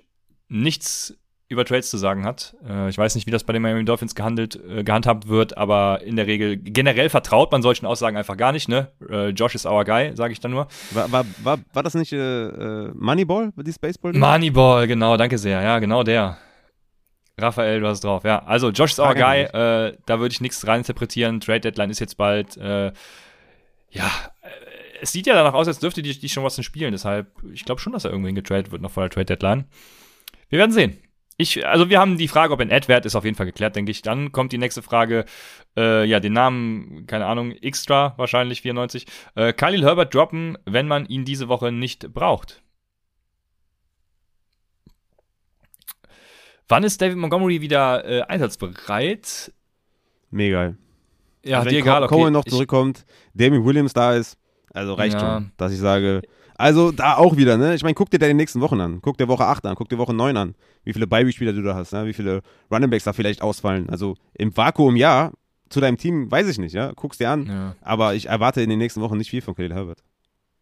nichts über Trades zu sagen hat. Äh, ich weiß nicht, wie das bei den Miami Dolphins gehandelt, äh, gehandhabt wird, aber in der Regel generell vertraut man solchen Aussagen einfach gar nicht. Ne? Äh, Josh is our guy, sage ich dann nur.
War, war, war, war das nicht Moneyball, dieses Baseball?
Moneyball, genau, danke sehr. Ja, genau der. Raphael, du hast drauf, ja. Also, Josh ist our guy, äh, da würde ich nichts reininterpretieren. Trade Deadline ist jetzt bald. Äh, ja, äh, es sieht ja danach aus, als dürfte die, die schon was spielen. Deshalb, ich glaube schon, dass er irgendwann getradet wird noch vor der Trade Deadline. Wir werden sehen. Ich, also wir haben die Frage, ob ein Ad-Wert ist, auf jeden Fall geklärt, denke ich. Dann kommt die nächste Frage, äh, ja, den Namen, keine Ahnung, Extra wahrscheinlich 94. Äh, Khalil Herbert droppen, wenn man ihn diese Woche nicht braucht. Wann ist David Montgomery wieder äh, einsatzbereit?
Mega. Ja, also dir egal, okay. Cohen noch zurückkommt, Damien Williams da ist, also reicht ja. schon, dass ich sage. Also da auch wieder, ne? Ich meine, guck dir da die nächsten Wochen an. Guck dir Woche 8 an, guck dir Woche 9 an. Wie viele Beiby-Spieler du da hast, ne? wie viele Runningbacks da vielleicht ausfallen. Also im Vakuum ja, zu deinem Team weiß ich nicht, ja? Guck's dir an. Ja. Aber ich erwarte in den nächsten Wochen nicht viel von Khalil Herbert.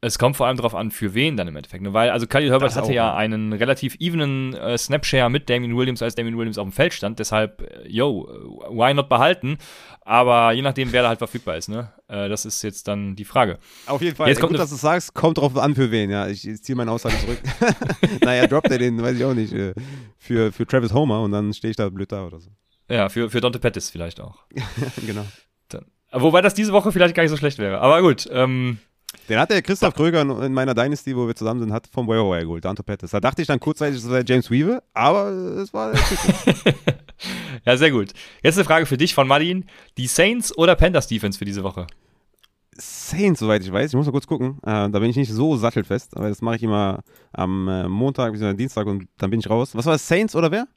Es kommt vor allem darauf an, für wen dann im Endeffekt. Ne? Weil, also Khalil Herbert hatte ja einen relativ evenen äh, Snapshare mit Damien Williams, als Damien Williams auf dem Feld stand. Deshalb, äh, yo, why not behalten? Aber je nachdem, wer da halt verfügbar ist, ne? Äh, das ist jetzt dann die Frage.
Auf jeden Fall. Jetzt kommt gut, dass du sagst, kommt drauf an, für wen, ja. Ich, ich ziehe meine Aussage zurück. naja, droppt er den, weiß ich auch nicht, äh, für, für Travis Homer und dann stehe ich da blöd da oder so.
Ja, für, für Dante Pettis vielleicht auch.
genau.
Dann, wobei das diese Woche vielleicht gar nicht so schlecht wäre. Aber gut, ähm,
den hat der Christoph Kröger in meiner Dynasty, wo wir zusammen sind, hat vom Waiver geholt, Danto Pettis. Da dachte ich dann kurzzeitig, es wäre James Weaver, aber es war
Ja, sehr gut. Jetzt eine Frage für dich von Martin. Die Saints oder Panthers Defense für diese Woche?
Saints, soweit ich weiß. Ich muss mal kurz gucken. Äh, da bin ich nicht so sattelfest, aber das mache ich immer am äh, Montag bzw. Dienstag und dann bin ich raus. Was war das? Saints oder wer?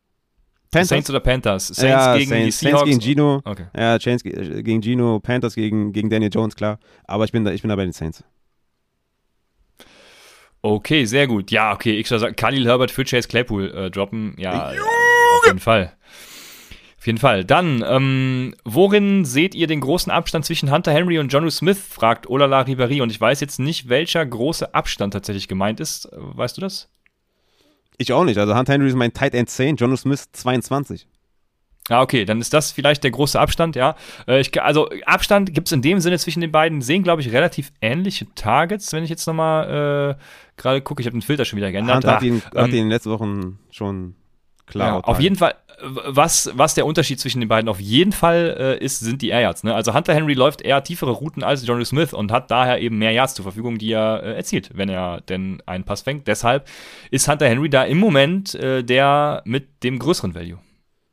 Panthers? Saints oder Panthers?
Saints ja, gegen Saints, die Seahawks? Saints gegen Gino. Okay. Ja, Saints gegen Gino, Panthers gegen, gegen Daniel Jones, klar. Aber ich bin da, ich bin da bei den Saints.
Okay, sehr gut. Ja, okay, ich soll sagen, Khalil Herbert für Chase Claypool äh, droppen. Ja, Junge! auf jeden Fall. Auf jeden Fall. Dann, ähm, worin seht ihr den großen Abstand zwischen Hunter Henry und Jonu Smith? fragt Olala Ribéry. Und ich weiß jetzt nicht, welcher große Abstand tatsächlich gemeint ist. Weißt du das?
Ich auch nicht. Also Hunter Henry ist mein Tight End 10, Jonu Smith 22.
Ja, okay, dann ist das vielleicht der große Abstand, ja. Äh, ich, also Abstand gibt es in dem Sinne zwischen den beiden, sehen, glaube ich, relativ ähnliche Targets, wenn ich jetzt nochmal äh, gerade gucke. Ich habe den Filter schon wieder geändert.
Hunter hat ihn, ähm, hat ihn in den letzten Wochen schon klar. Ja,
auf jeden Fall, was, was der Unterschied zwischen den beiden auf jeden Fall äh, ist, sind die Air Yards. Ne? Also Hunter Henry läuft eher tiefere Routen als Johnny Smith und hat daher eben mehr Yards zur Verfügung, die er äh, erzielt, wenn er denn einen Pass fängt. Deshalb ist Hunter Henry da im Moment äh, der mit dem größeren Value.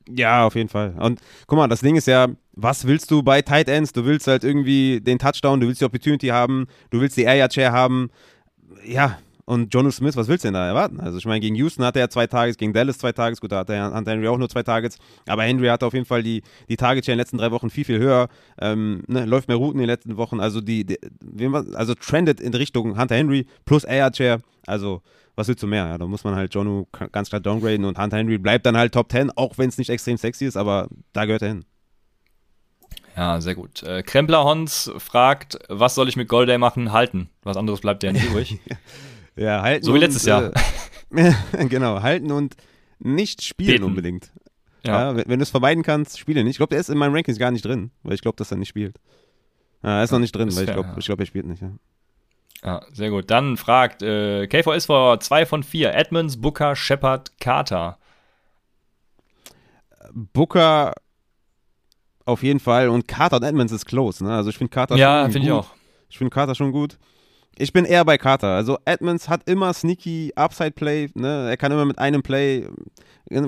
Ja, auf jeden Fall. Und guck mal, das Ding ist ja, was willst du bei Tight Ends? Du willst halt irgendwie den Touchdown, du willst die Opportunity haben, du willst die Air Yard Share haben. Ja, und Jono Smith, was willst du denn da erwarten? Also ich meine, gegen Houston hatte er zwei Tages, gegen Dallas zwei Tages, gut, da hat der Hunter Henry auch nur zwei Tages, aber Henry hatte auf jeden Fall die, die Target Share in den letzten drei Wochen viel, viel höher, ähm, ne, läuft mehr Routen in den letzten Wochen, also die, die also trendet in Richtung Hunter Henry plus Air Share, also was willst du mehr? Ja, da muss man halt Jonu ganz klar downgraden und Hunter Henry bleibt dann halt Top 10, auch wenn es nicht extrem sexy ist, aber da gehört er hin.
Ja, sehr gut. Äh, Krempler Hons fragt, was soll ich mit Golday machen? Halten. Was anderes bleibt ja nicht übrig.
Ja, halten.
So wie letztes und, Jahr.
Äh, genau, halten und nicht spielen Beten. unbedingt. Ja. ja wenn, wenn du es vermeiden kannst, spiele nicht. Ich glaube, der ist in meinen Rankings gar nicht drin, weil ich glaube, dass er nicht spielt. Ja, er ist noch nicht drin, weil ich glaube, glaub, er spielt nicht. Ja.
Ja, sehr gut. Dann fragt äh, KVS vor 2 von 4. Edmonds, Booker, Shepard, Carter.
Booker auf jeden Fall und Carter und Edmonds ist close. Ne? Also ich finde Carter
ja, finde ich auch.
Ich finde Carter schon gut. Ich bin eher bei Carter. Also Edmonds hat immer sneaky Upside Play. Ne? Er kann immer mit einem Play.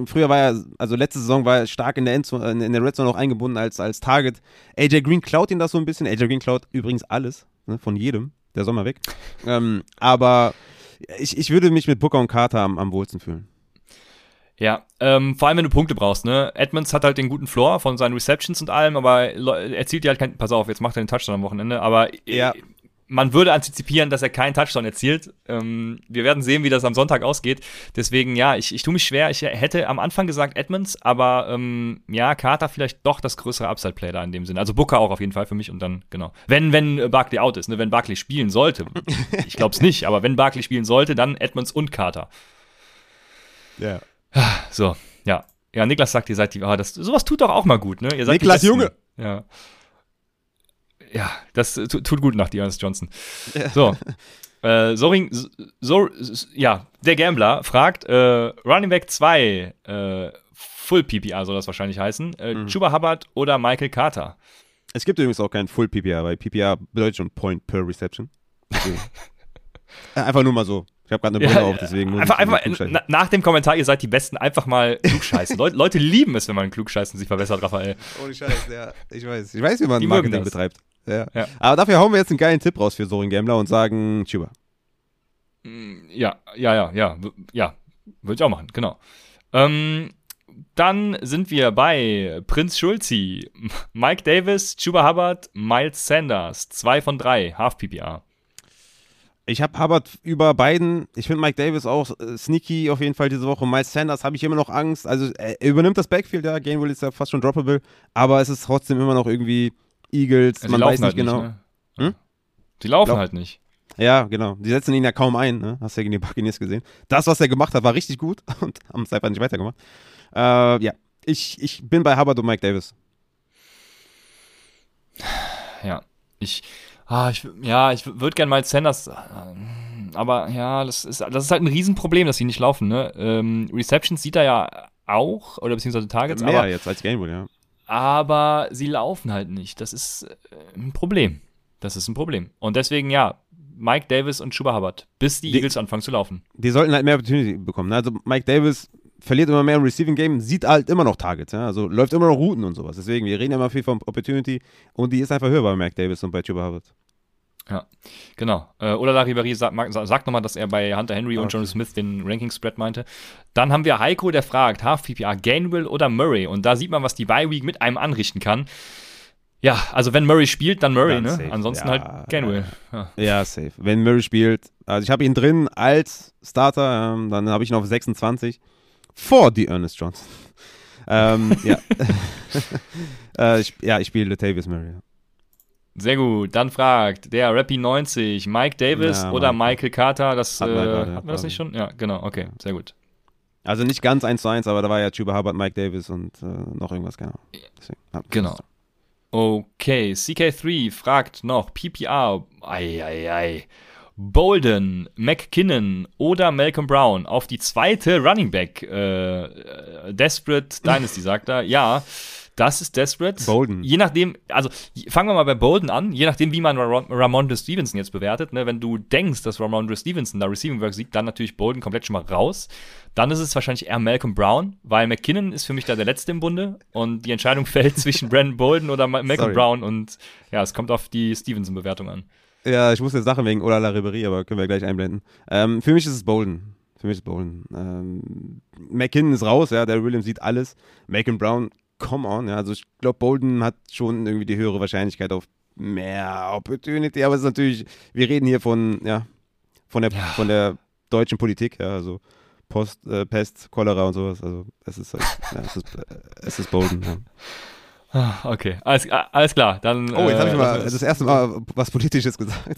Früher war er, also letzte Saison war er stark in der, Endzone, in der Red Zone auch eingebunden als, als Target. AJ Green klaut ihn das so ein bisschen. AJ Green klaut übrigens alles ne? von jedem. Der soll mal weg. ähm, aber ich, ich würde mich mit Booker und Carter am, am wohlsten fühlen.
Ja, ähm, vor allem wenn du Punkte brauchst, ne? Edmonds hat halt den guten Floor von seinen Receptions und allem, aber er zielt ja halt kein, pass auf, jetzt macht er den Touchdown am Wochenende, aber ja man würde antizipieren, dass er keinen Touchdown erzielt. Ähm, wir werden sehen, wie das am Sonntag ausgeht. Deswegen, ja, ich, ich tue mich schwer. Ich hätte am Anfang gesagt Edmonds, aber ähm, ja, Carter vielleicht doch das größere Upside-Play da in dem Sinne. Also Booker auch auf jeden Fall für mich und dann, genau. Wenn, wenn Barkley out ist, ne? wenn Barkley spielen sollte. ich glaube es nicht, aber wenn Barkley spielen sollte, dann Edmonds und Carter.
Ja.
So, ja. Ja, Niklas sagt, ihr seid die, ah, das, sowas tut doch auch mal gut, ne? Ihr
seid Niklas Junge.
Ja ja, das tut gut nach Dearness Johnson. So. Äh, Soring, so, ja, der Gambler fragt, äh, Running Back 2, äh, Full PPR soll das wahrscheinlich heißen, äh, mhm. Chuba Hubbard oder Michael Carter?
Es gibt übrigens auch keinen Full PPR, weil PPR bedeutet schon Point per Reception. Äh, einfach nur mal so. Ich habe gerade eine Brille ja, auf, deswegen
muss einfach, einfach na, nach dem Kommentar, ihr seid die Besten, einfach mal klugscheißen. Leute, Leute lieben es, wenn man klugscheißen sich verbessert, Raphael.
Ohne Scheiß, ja. Ich weiß. Ich weiß, wie man die Marketing betreibt. Ja. ja. Aber dafür hauen wir jetzt einen geilen Tipp raus für Sorin Gambler und sagen Chuba.
Mm, ja, ja, ja, ja. Ja, würde ich auch machen, genau. Ähm, dann sind wir bei Prinz Schulzi, Mike Davis, Chuba Hubbard, Miles Sanders. Zwei von drei, Half PPR.
Ich habe Hubbard über beiden. Ich finde Mike Davis auch äh, sneaky auf jeden Fall diese Woche. Miles Sanders habe ich immer noch Angst. Also er übernimmt das Backfield, ja. Gainwell ist ja fast schon droppable. Aber es ist trotzdem immer noch irgendwie Eagles, ja, man weiß nicht halt genau. Nicht,
ne? hm? Die laufen Lauf halt nicht.
Ja, genau. Die setzen ihn ja kaum ein, ne? hast du ja gegen die Buccaneers gesehen. Das, was er gemacht hat, war richtig gut und haben es einfach nicht weitergemacht. Äh, ja, ich, ich bin bei Hubbard und Mike Davis.
Ja, ich, ah, ich ja, ich würde gerne mal Sanders, äh, aber ja, das ist, das ist halt ein Riesenproblem, dass sie nicht laufen. Ne? Ähm, Receptions sieht er ja auch, oder beziehungsweise Targets.
Mehr
aber,
jetzt als Gameboy, ja.
Aber sie laufen halt nicht. Das ist äh, ein Problem. Das ist ein Problem. Und deswegen, ja, Mike Davis und Schuba Hubbard, bis die, die Eagles anfangen zu laufen.
Die sollten halt mehr Opportunity bekommen. Ne? Also Mike Davis verliert immer mehr im Receiving Game, sieht halt immer noch Targets, ja? also läuft immer noch Routen und sowas. Deswegen, wir reden immer viel von Opportunity und die ist einfach höher bei Mike Davis und bei Chuba Hubbard.
Ja, genau. Äh, oder Larry sagt, sagt nochmal, dass er bei Hunter Henry okay. und John Smith den Ranking-Spread meinte. Dann haben wir Heiko, der fragt, Half PPR, Gainwell oder Murray? Und da sieht man, was die Bye-Week mit einem anrichten kann. Ja, also wenn Murray spielt, dann Murray, dann ne? Safe. Ansonsten ja, halt Gainwell.
Ja. ja. safe. Wenn Murray spielt, also ich habe ihn drin als Starter, ähm, dann habe ich ihn auf 26 vor die Ernest Johnson. ähm, ja. äh, ich, ja, ich spiele Latavius Murray.
Sehr gut. Dann fragt der Rappy 90, Mike Davis ja, oder Michael Carter. Das hat äh, grade, hatten wir das nicht schon? Ja, genau. Okay, sehr gut.
Also nicht ganz 1 zu 1, aber da war ja Chuba Hubbard, Mike Davis und äh, noch irgendwas, genau.
Deswegen, genau. Okay, CK3 fragt noch PPR. Eieiei. Ei, ei. Bolden, McKinnon oder Malcolm Brown auf die zweite Running Back. Äh, äh Desperate Dynasty sagt er. Ja, das ist Desperate.
Bolden.
Je nachdem, also fangen wir mal bei Bolden an. Je nachdem, wie man Ram Ramondre Stevenson jetzt bewertet. Ne, wenn du denkst, dass Ramondre Stevenson da Receiving Work sieht, dann natürlich Bolden komplett schon mal raus. Dann ist es wahrscheinlich eher Malcolm Brown, weil McKinnon ist für mich da der Letzte im Bunde und die Entscheidung fällt zwischen Brandon Bolden oder Malcolm Sorry. Brown und ja, es kommt auf die Stevenson-Bewertung an.
Ja, ich muss jetzt Sachen wegen Ola La Ribery, aber können wir gleich einblenden. Ähm, für mich ist es Bolden. Für mich ist es Bolden. Ähm, McKinnon ist raus, ja, der Williams sieht alles. Macon Brown, come on, ja. Also ich glaube, Bolden hat schon irgendwie die höhere Wahrscheinlichkeit auf mehr Opportunity, aber es ist natürlich, wir reden hier von, ja, von der, ja. von der deutschen Politik, ja, also Post, äh, Pest, Cholera und sowas. Also es ist, halt, ja, es ist, äh, es ist Bolden, ja.
Ah, okay, alles, alles klar. Dann,
oh, jetzt habe ich äh, mal das erste Mal was Politisches gesagt.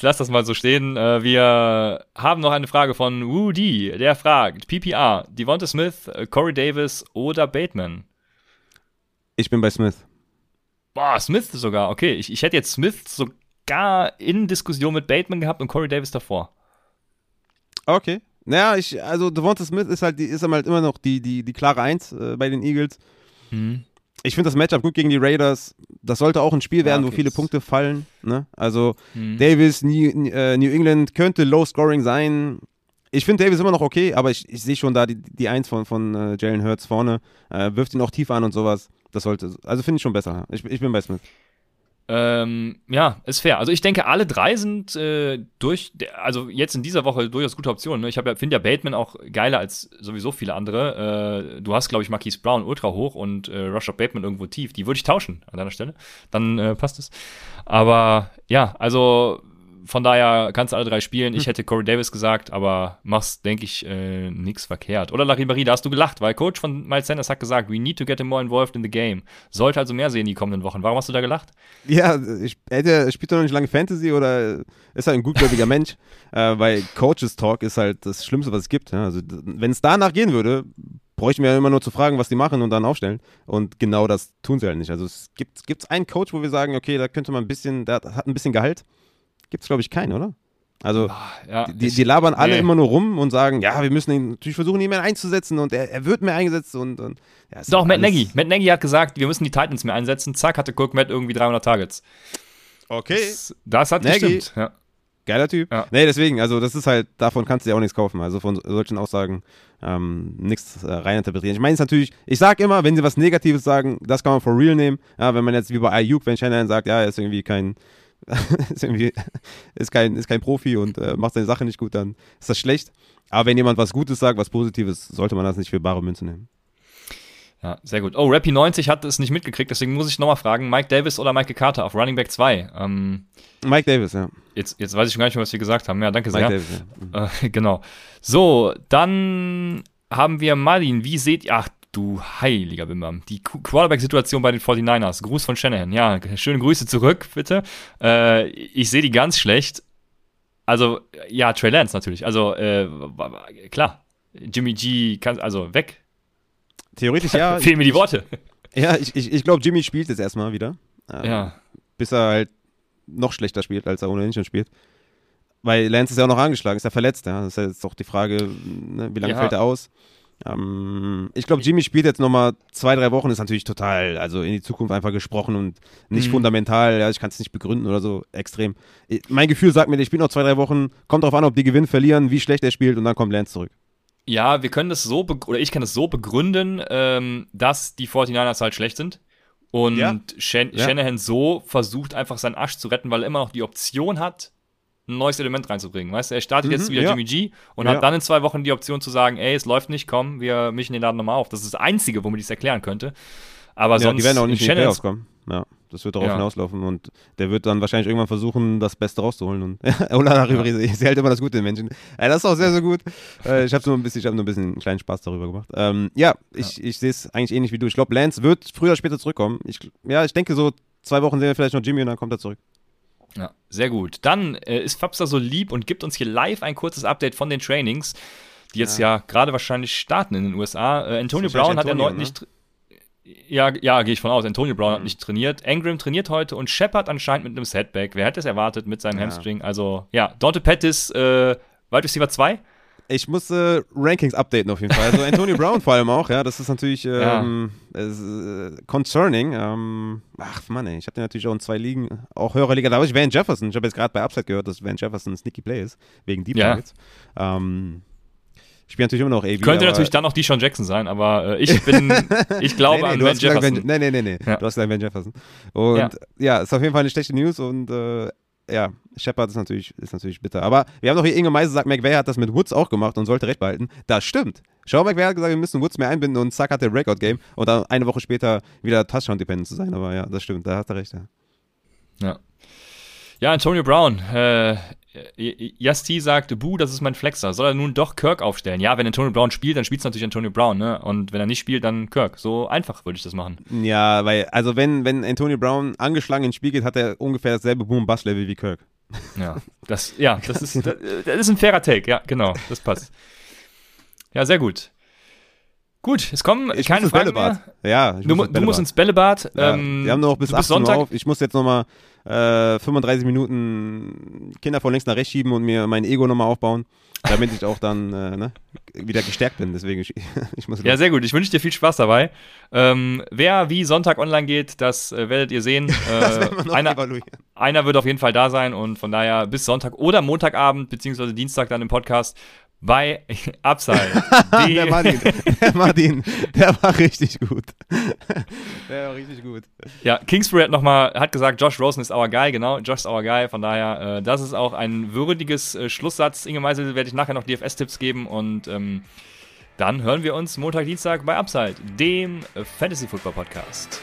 Ich lasse das mal so stehen. Äh, wir haben noch eine Frage von Woody, der fragt: PPR, Devonta Smith, Corey Davis oder Bateman?
Ich bin bei Smith.
Boah, Smith sogar. Okay, ich, ich hätte jetzt Smith sogar in Diskussion mit Bateman gehabt und Corey Davis davor.
Okay. Naja, ich, also Devonta Smith ist halt, die, ist halt immer noch die, die, die klare Eins äh, bei den Eagles. Mhm. Ich finde das Matchup gut gegen die Raiders. Das sollte auch ein Spiel werden, ja, okay. wo viele Punkte fallen. Ne? Also mhm. Davis, New, äh, New, England könnte Low Scoring sein. Ich finde Davis immer noch okay, aber ich, ich sehe schon da die, die Eins von, von äh, Jalen Hurts vorne. Äh, wirft ihn auch tief an und sowas. Das sollte, also finde ich schon besser. Ich, ich bin bei Smith.
Ähm, ja, ist fair. Also ich denke, alle drei sind äh, durch, also jetzt in dieser Woche durchaus gute Optionen. Ne? Ich ja, finde ja Bateman auch geiler als sowieso viele andere. Äh, du hast, glaube ich, Marquise Brown ultra hoch und äh, Rashad Bateman irgendwo tief. Die würde ich tauschen an deiner Stelle. Dann äh, passt es. Aber ja, also von daher kannst du alle drei spielen. Ich hm. hätte Corey Davis gesagt, aber machst, denke ich, äh, nichts verkehrt. Oder Larry da hast du gelacht, weil Coach von Miles Sanders hat gesagt, we need to get him more involved in the game. Sollte also mehr sehen die kommenden Wochen. Warum hast du da gelacht?
Ja, ich, er spielt doch noch nicht lange Fantasy oder ist halt ein gutgläubiger Mensch, äh, weil Coaches Talk ist halt das Schlimmste, was es gibt. Ja? Also wenn es danach gehen würde, bräuchten wir ja immer nur zu fragen, was die machen und dann aufstellen. Und genau das tun sie halt nicht. Also es gibt gibt's einen Coach, wo wir sagen, okay, da könnte man ein bisschen, der hat ein bisschen Gehalt gibt es, glaube ich, keinen, oder? Also, ah, ja, die, die, labern alle nee. immer nur rum und sagen, ja, wir müssen ihn natürlich versuchen, ihn mehr einzusetzen und er, er wird mehr eingesetzt und. und
ja, Doch, Matt Nagy. Matt Nagy hat gesagt, wir müssen die Titans mehr einsetzen. Zack, hatte Cook Matt irgendwie 300 Targets.
Okay.
Das, das hat Nagy. gestimmt, ja.
Geiler Typ. Ja. Nee, deswegen, also das ist halt, davon kannst du ja auch nichts kaufen. Also von solchen Aussagen ähm, nichts äh, reininterpretieren. Ich meine es natürlich, ich sage immer, wenn sie was Negatives sagen, das kann man for real nehmen. Ja, wenn man jetzt wie bei Ayuk, wenn Shannon sagt, ja, er ist irgendwie kein, ist, irgendwie, ist, kein, ist kein Profi und äh, macht seine Sache nicht gut, dann ist das schlecht. Aber wenn jemand was Gutes sagt, was Positives, sollte man das nicht für bare Münze nehmen.
Ja, sehr gut. Oh, Rappy90 hat es nicht mitgekriegt, deswegen muss ich nochmal fragen: Mike Davis oder Michael Carter auf Running Back 2? Ähm,
Mike Davis, ja.
Jetzt, jetzt weiß ich schon gar nicht mehr, was wir gesagt haben. Ja, danke sehr. Mike Davis, ja. Äh, genau. So, dann haben wir Martin. Wie seht ihr, ach, du heiliger Bimbam. Die Quarterback-Situation bei den 49ers. Gruß von Shanahan. Ja, schöne Grüße zurück, bitte. Äh, ich sehe die ganz schlecht. Also, ja, Trey Lance natürlich. Also, äh, klar. Jimmy G kann, also weg.
Theoretisch ja.
Fehlen mir die Worte.
Ja, ich, ich, ich glaube, Jimmy spielt jetzt erstmal wieder.
Ähm, ja.
Bis er halt noch schlechter spielt, als er ohnehin schon spielt. Weil Lance ist ja auch noch angeschlagen, ist ja verletzt. Ja? Das ist ja jetzt doch die Frage, ne? wie lange ja. fällt er aus? Ähm, ich glaube, Jimmy spielt jetzt nochmal zwei, drei Wochen, ist natürlich total, also in die Zukunft einfach gesprochen und nicht mhm. fundamental. Ja, ich kann es nicht begründen oder so extrem. Mein Gefühl sagt mir, ich spiele noch zwei, drei Wochen. Kommt darauf an, ob die gewinnen, verlieren, wie schlecht er spielt und dann kommt Lance zurück.
Ja, wir können das so, oder ich kann das so begründen, ähm, dass die 49ers halt schlecht sind. Und ja. Shan ja. Shanahan so versucht einfach seinen Asch zu retten, weil er immer noch die Option hat, ein neues Element reinzubringen. Weißt du, er startet mhm, jetzt wieder ja. Jimmy G und ja. hat dann in zwei Wochen die Option zu sagen, ey, es läuft nicht, komm, wir mischen den Laden nochmal auf. Das ist das Einzige, womit ich es erklären könnte. Aber ja, sonst.
Die werden auch nicht in die Playoffs kommen. Ja, das wird darauf ja. hinauslaufen und der wird dann wahrscheinlich irgendwann versuchen, das Beste rauszuholen. Und Ola darüber ja. ich sehe halt immer das Gute in Menschen. Das ist auch sehr, sehr gut. Äh, ich habe so ein bisschen, ich habe nur ein bisschen einen kleinen Spaß darüber gemacht. Ähm, ja, ich, ich sehe es eigentlich ähnlich wie du. Ich glaube, Lance wird früher oder später zurückkommen. Ich, ja, ich denke so zwei Wochen sehen wir vielleicht noch Jimmy und dann kommt er zurück.
Ja, sehr gut. Dann äh, ist Fabster so lieb und gibt uns hier live ein kurzes Update von den Trainings, die jetzt ja, ja gerade wahrscheinlich starten in den USA. Äh, Antonio Brown hat erneut ne? nicht. Ja, ja, gehe ich von aus. Antonio Brown mhm. hat nicht trainiert. Engram trainiert heute und Shepard anscheinend mit einem Setback. Wer hätte es erwartet mit seinem ja. Hamstring? Also, ja, Dante Pettis, äh, Wide Receiver 2
ich muss äh, Rankings updaten auf jeden Fall. Also Antonio Brown vor allem auch, ja, das ist natürlich ähm, ja. ist, äh, concerning. Ähm, ach Mann, ey, ich habe den natürlich auch in zwei Ligen, auch höhere Liga. Da habe ich Van Jefferson. Ich habe jetzt gerade bei Upside gehört, dass Van Jefferson ein Sneaky Play ist, wegen Deep ja. Ähm, ich spiele natürlich immer noch AB.
Könnte natürlich dann auch die Sean Jackson sein, aber äh, ich bin, ich glaube nee, nee, an Van Jefferson. Van,
nee, nee, nee, nee. Ja. Du hast gesagt Van Jefferson. Und ja. ja, ist auf jeden Fall eine schlechte News und äh, ja, Shepard ist natürlich, ist natürlich bitter. Aber wir haben doch hier Inge Meise sagt, McVay hat das mit Woods auch gemacht und sollte recht behalten. Das stimmt. Schau, McVay hat gesagt, wir müssen Woods mehr einbinden und zack hat der Record-Game und dann eine Woche später wieder Touchdown-dependent zu sein. Aber ja, das stimmt, da hat er recht. Ja.
ja. Ja, Antonio Brown. Äh, Yasti sagt, Buh, das ist mein Flexer. Soll er nun doch Kirk aufstellen? Ja, wenn Antonio Brown spielt, dann spielt es natürlich Antonio Brown, ne? Und wenn er nicht spielt, dann Kirk. So einfach würde ich das machen.
Ja, weil, also wenn, wenn Antonio Brown angeschlagen ins Spiel geht, hat er ungefähr dasselbe Boom-Bass-Level wie Kirk.
Ja, das, ja, das ist, das, das ist ein fairer Take, ja, genau, das passt. Ja, sehr gut. Gut, es kommen ich keine Fragen Bällebad.
mehr. Ja,
du, muss du, musst ins Bällebad.
Ja, ähm, wir haben noch bis 18 Sonntag. Uhr auf. Ich muss jetzt nochmal äh, 35 Minuten Kinder von links nach rechts schieben und mir mein Ego nochmal aufbauen, damit ich auch dann äh, ne, wieder gestärkt bin. Deswegen, ich, ich muss
Ja, sehr gut. Ich wünsche dir viel Spaß dabei. Ähm, wer wie Sonntag online geht, das äh, werdet ihr sehen. Äh, einer, einer wird auf jeden Fall da sein und von daher bis Sonntag oder Montagabend beziehungsweise Dienstag dann im Podcast bei Upside.
der Martin, der Martin, der war richtig gut. der war richtig gut.
Ja, Kingsbury hat nochmal, hat gesagt, Josh Rosen ist our guy, genau, Josh ist our guy, von daher, äh, das ist auch ein würdiges äh, Schlusssatz. Inge Meisel werde ich nachher noch DFS-Tipps geben und ähm, dann hören wir uns Montag, Dienstag bei Upside, dem Fantasy Football Podcast.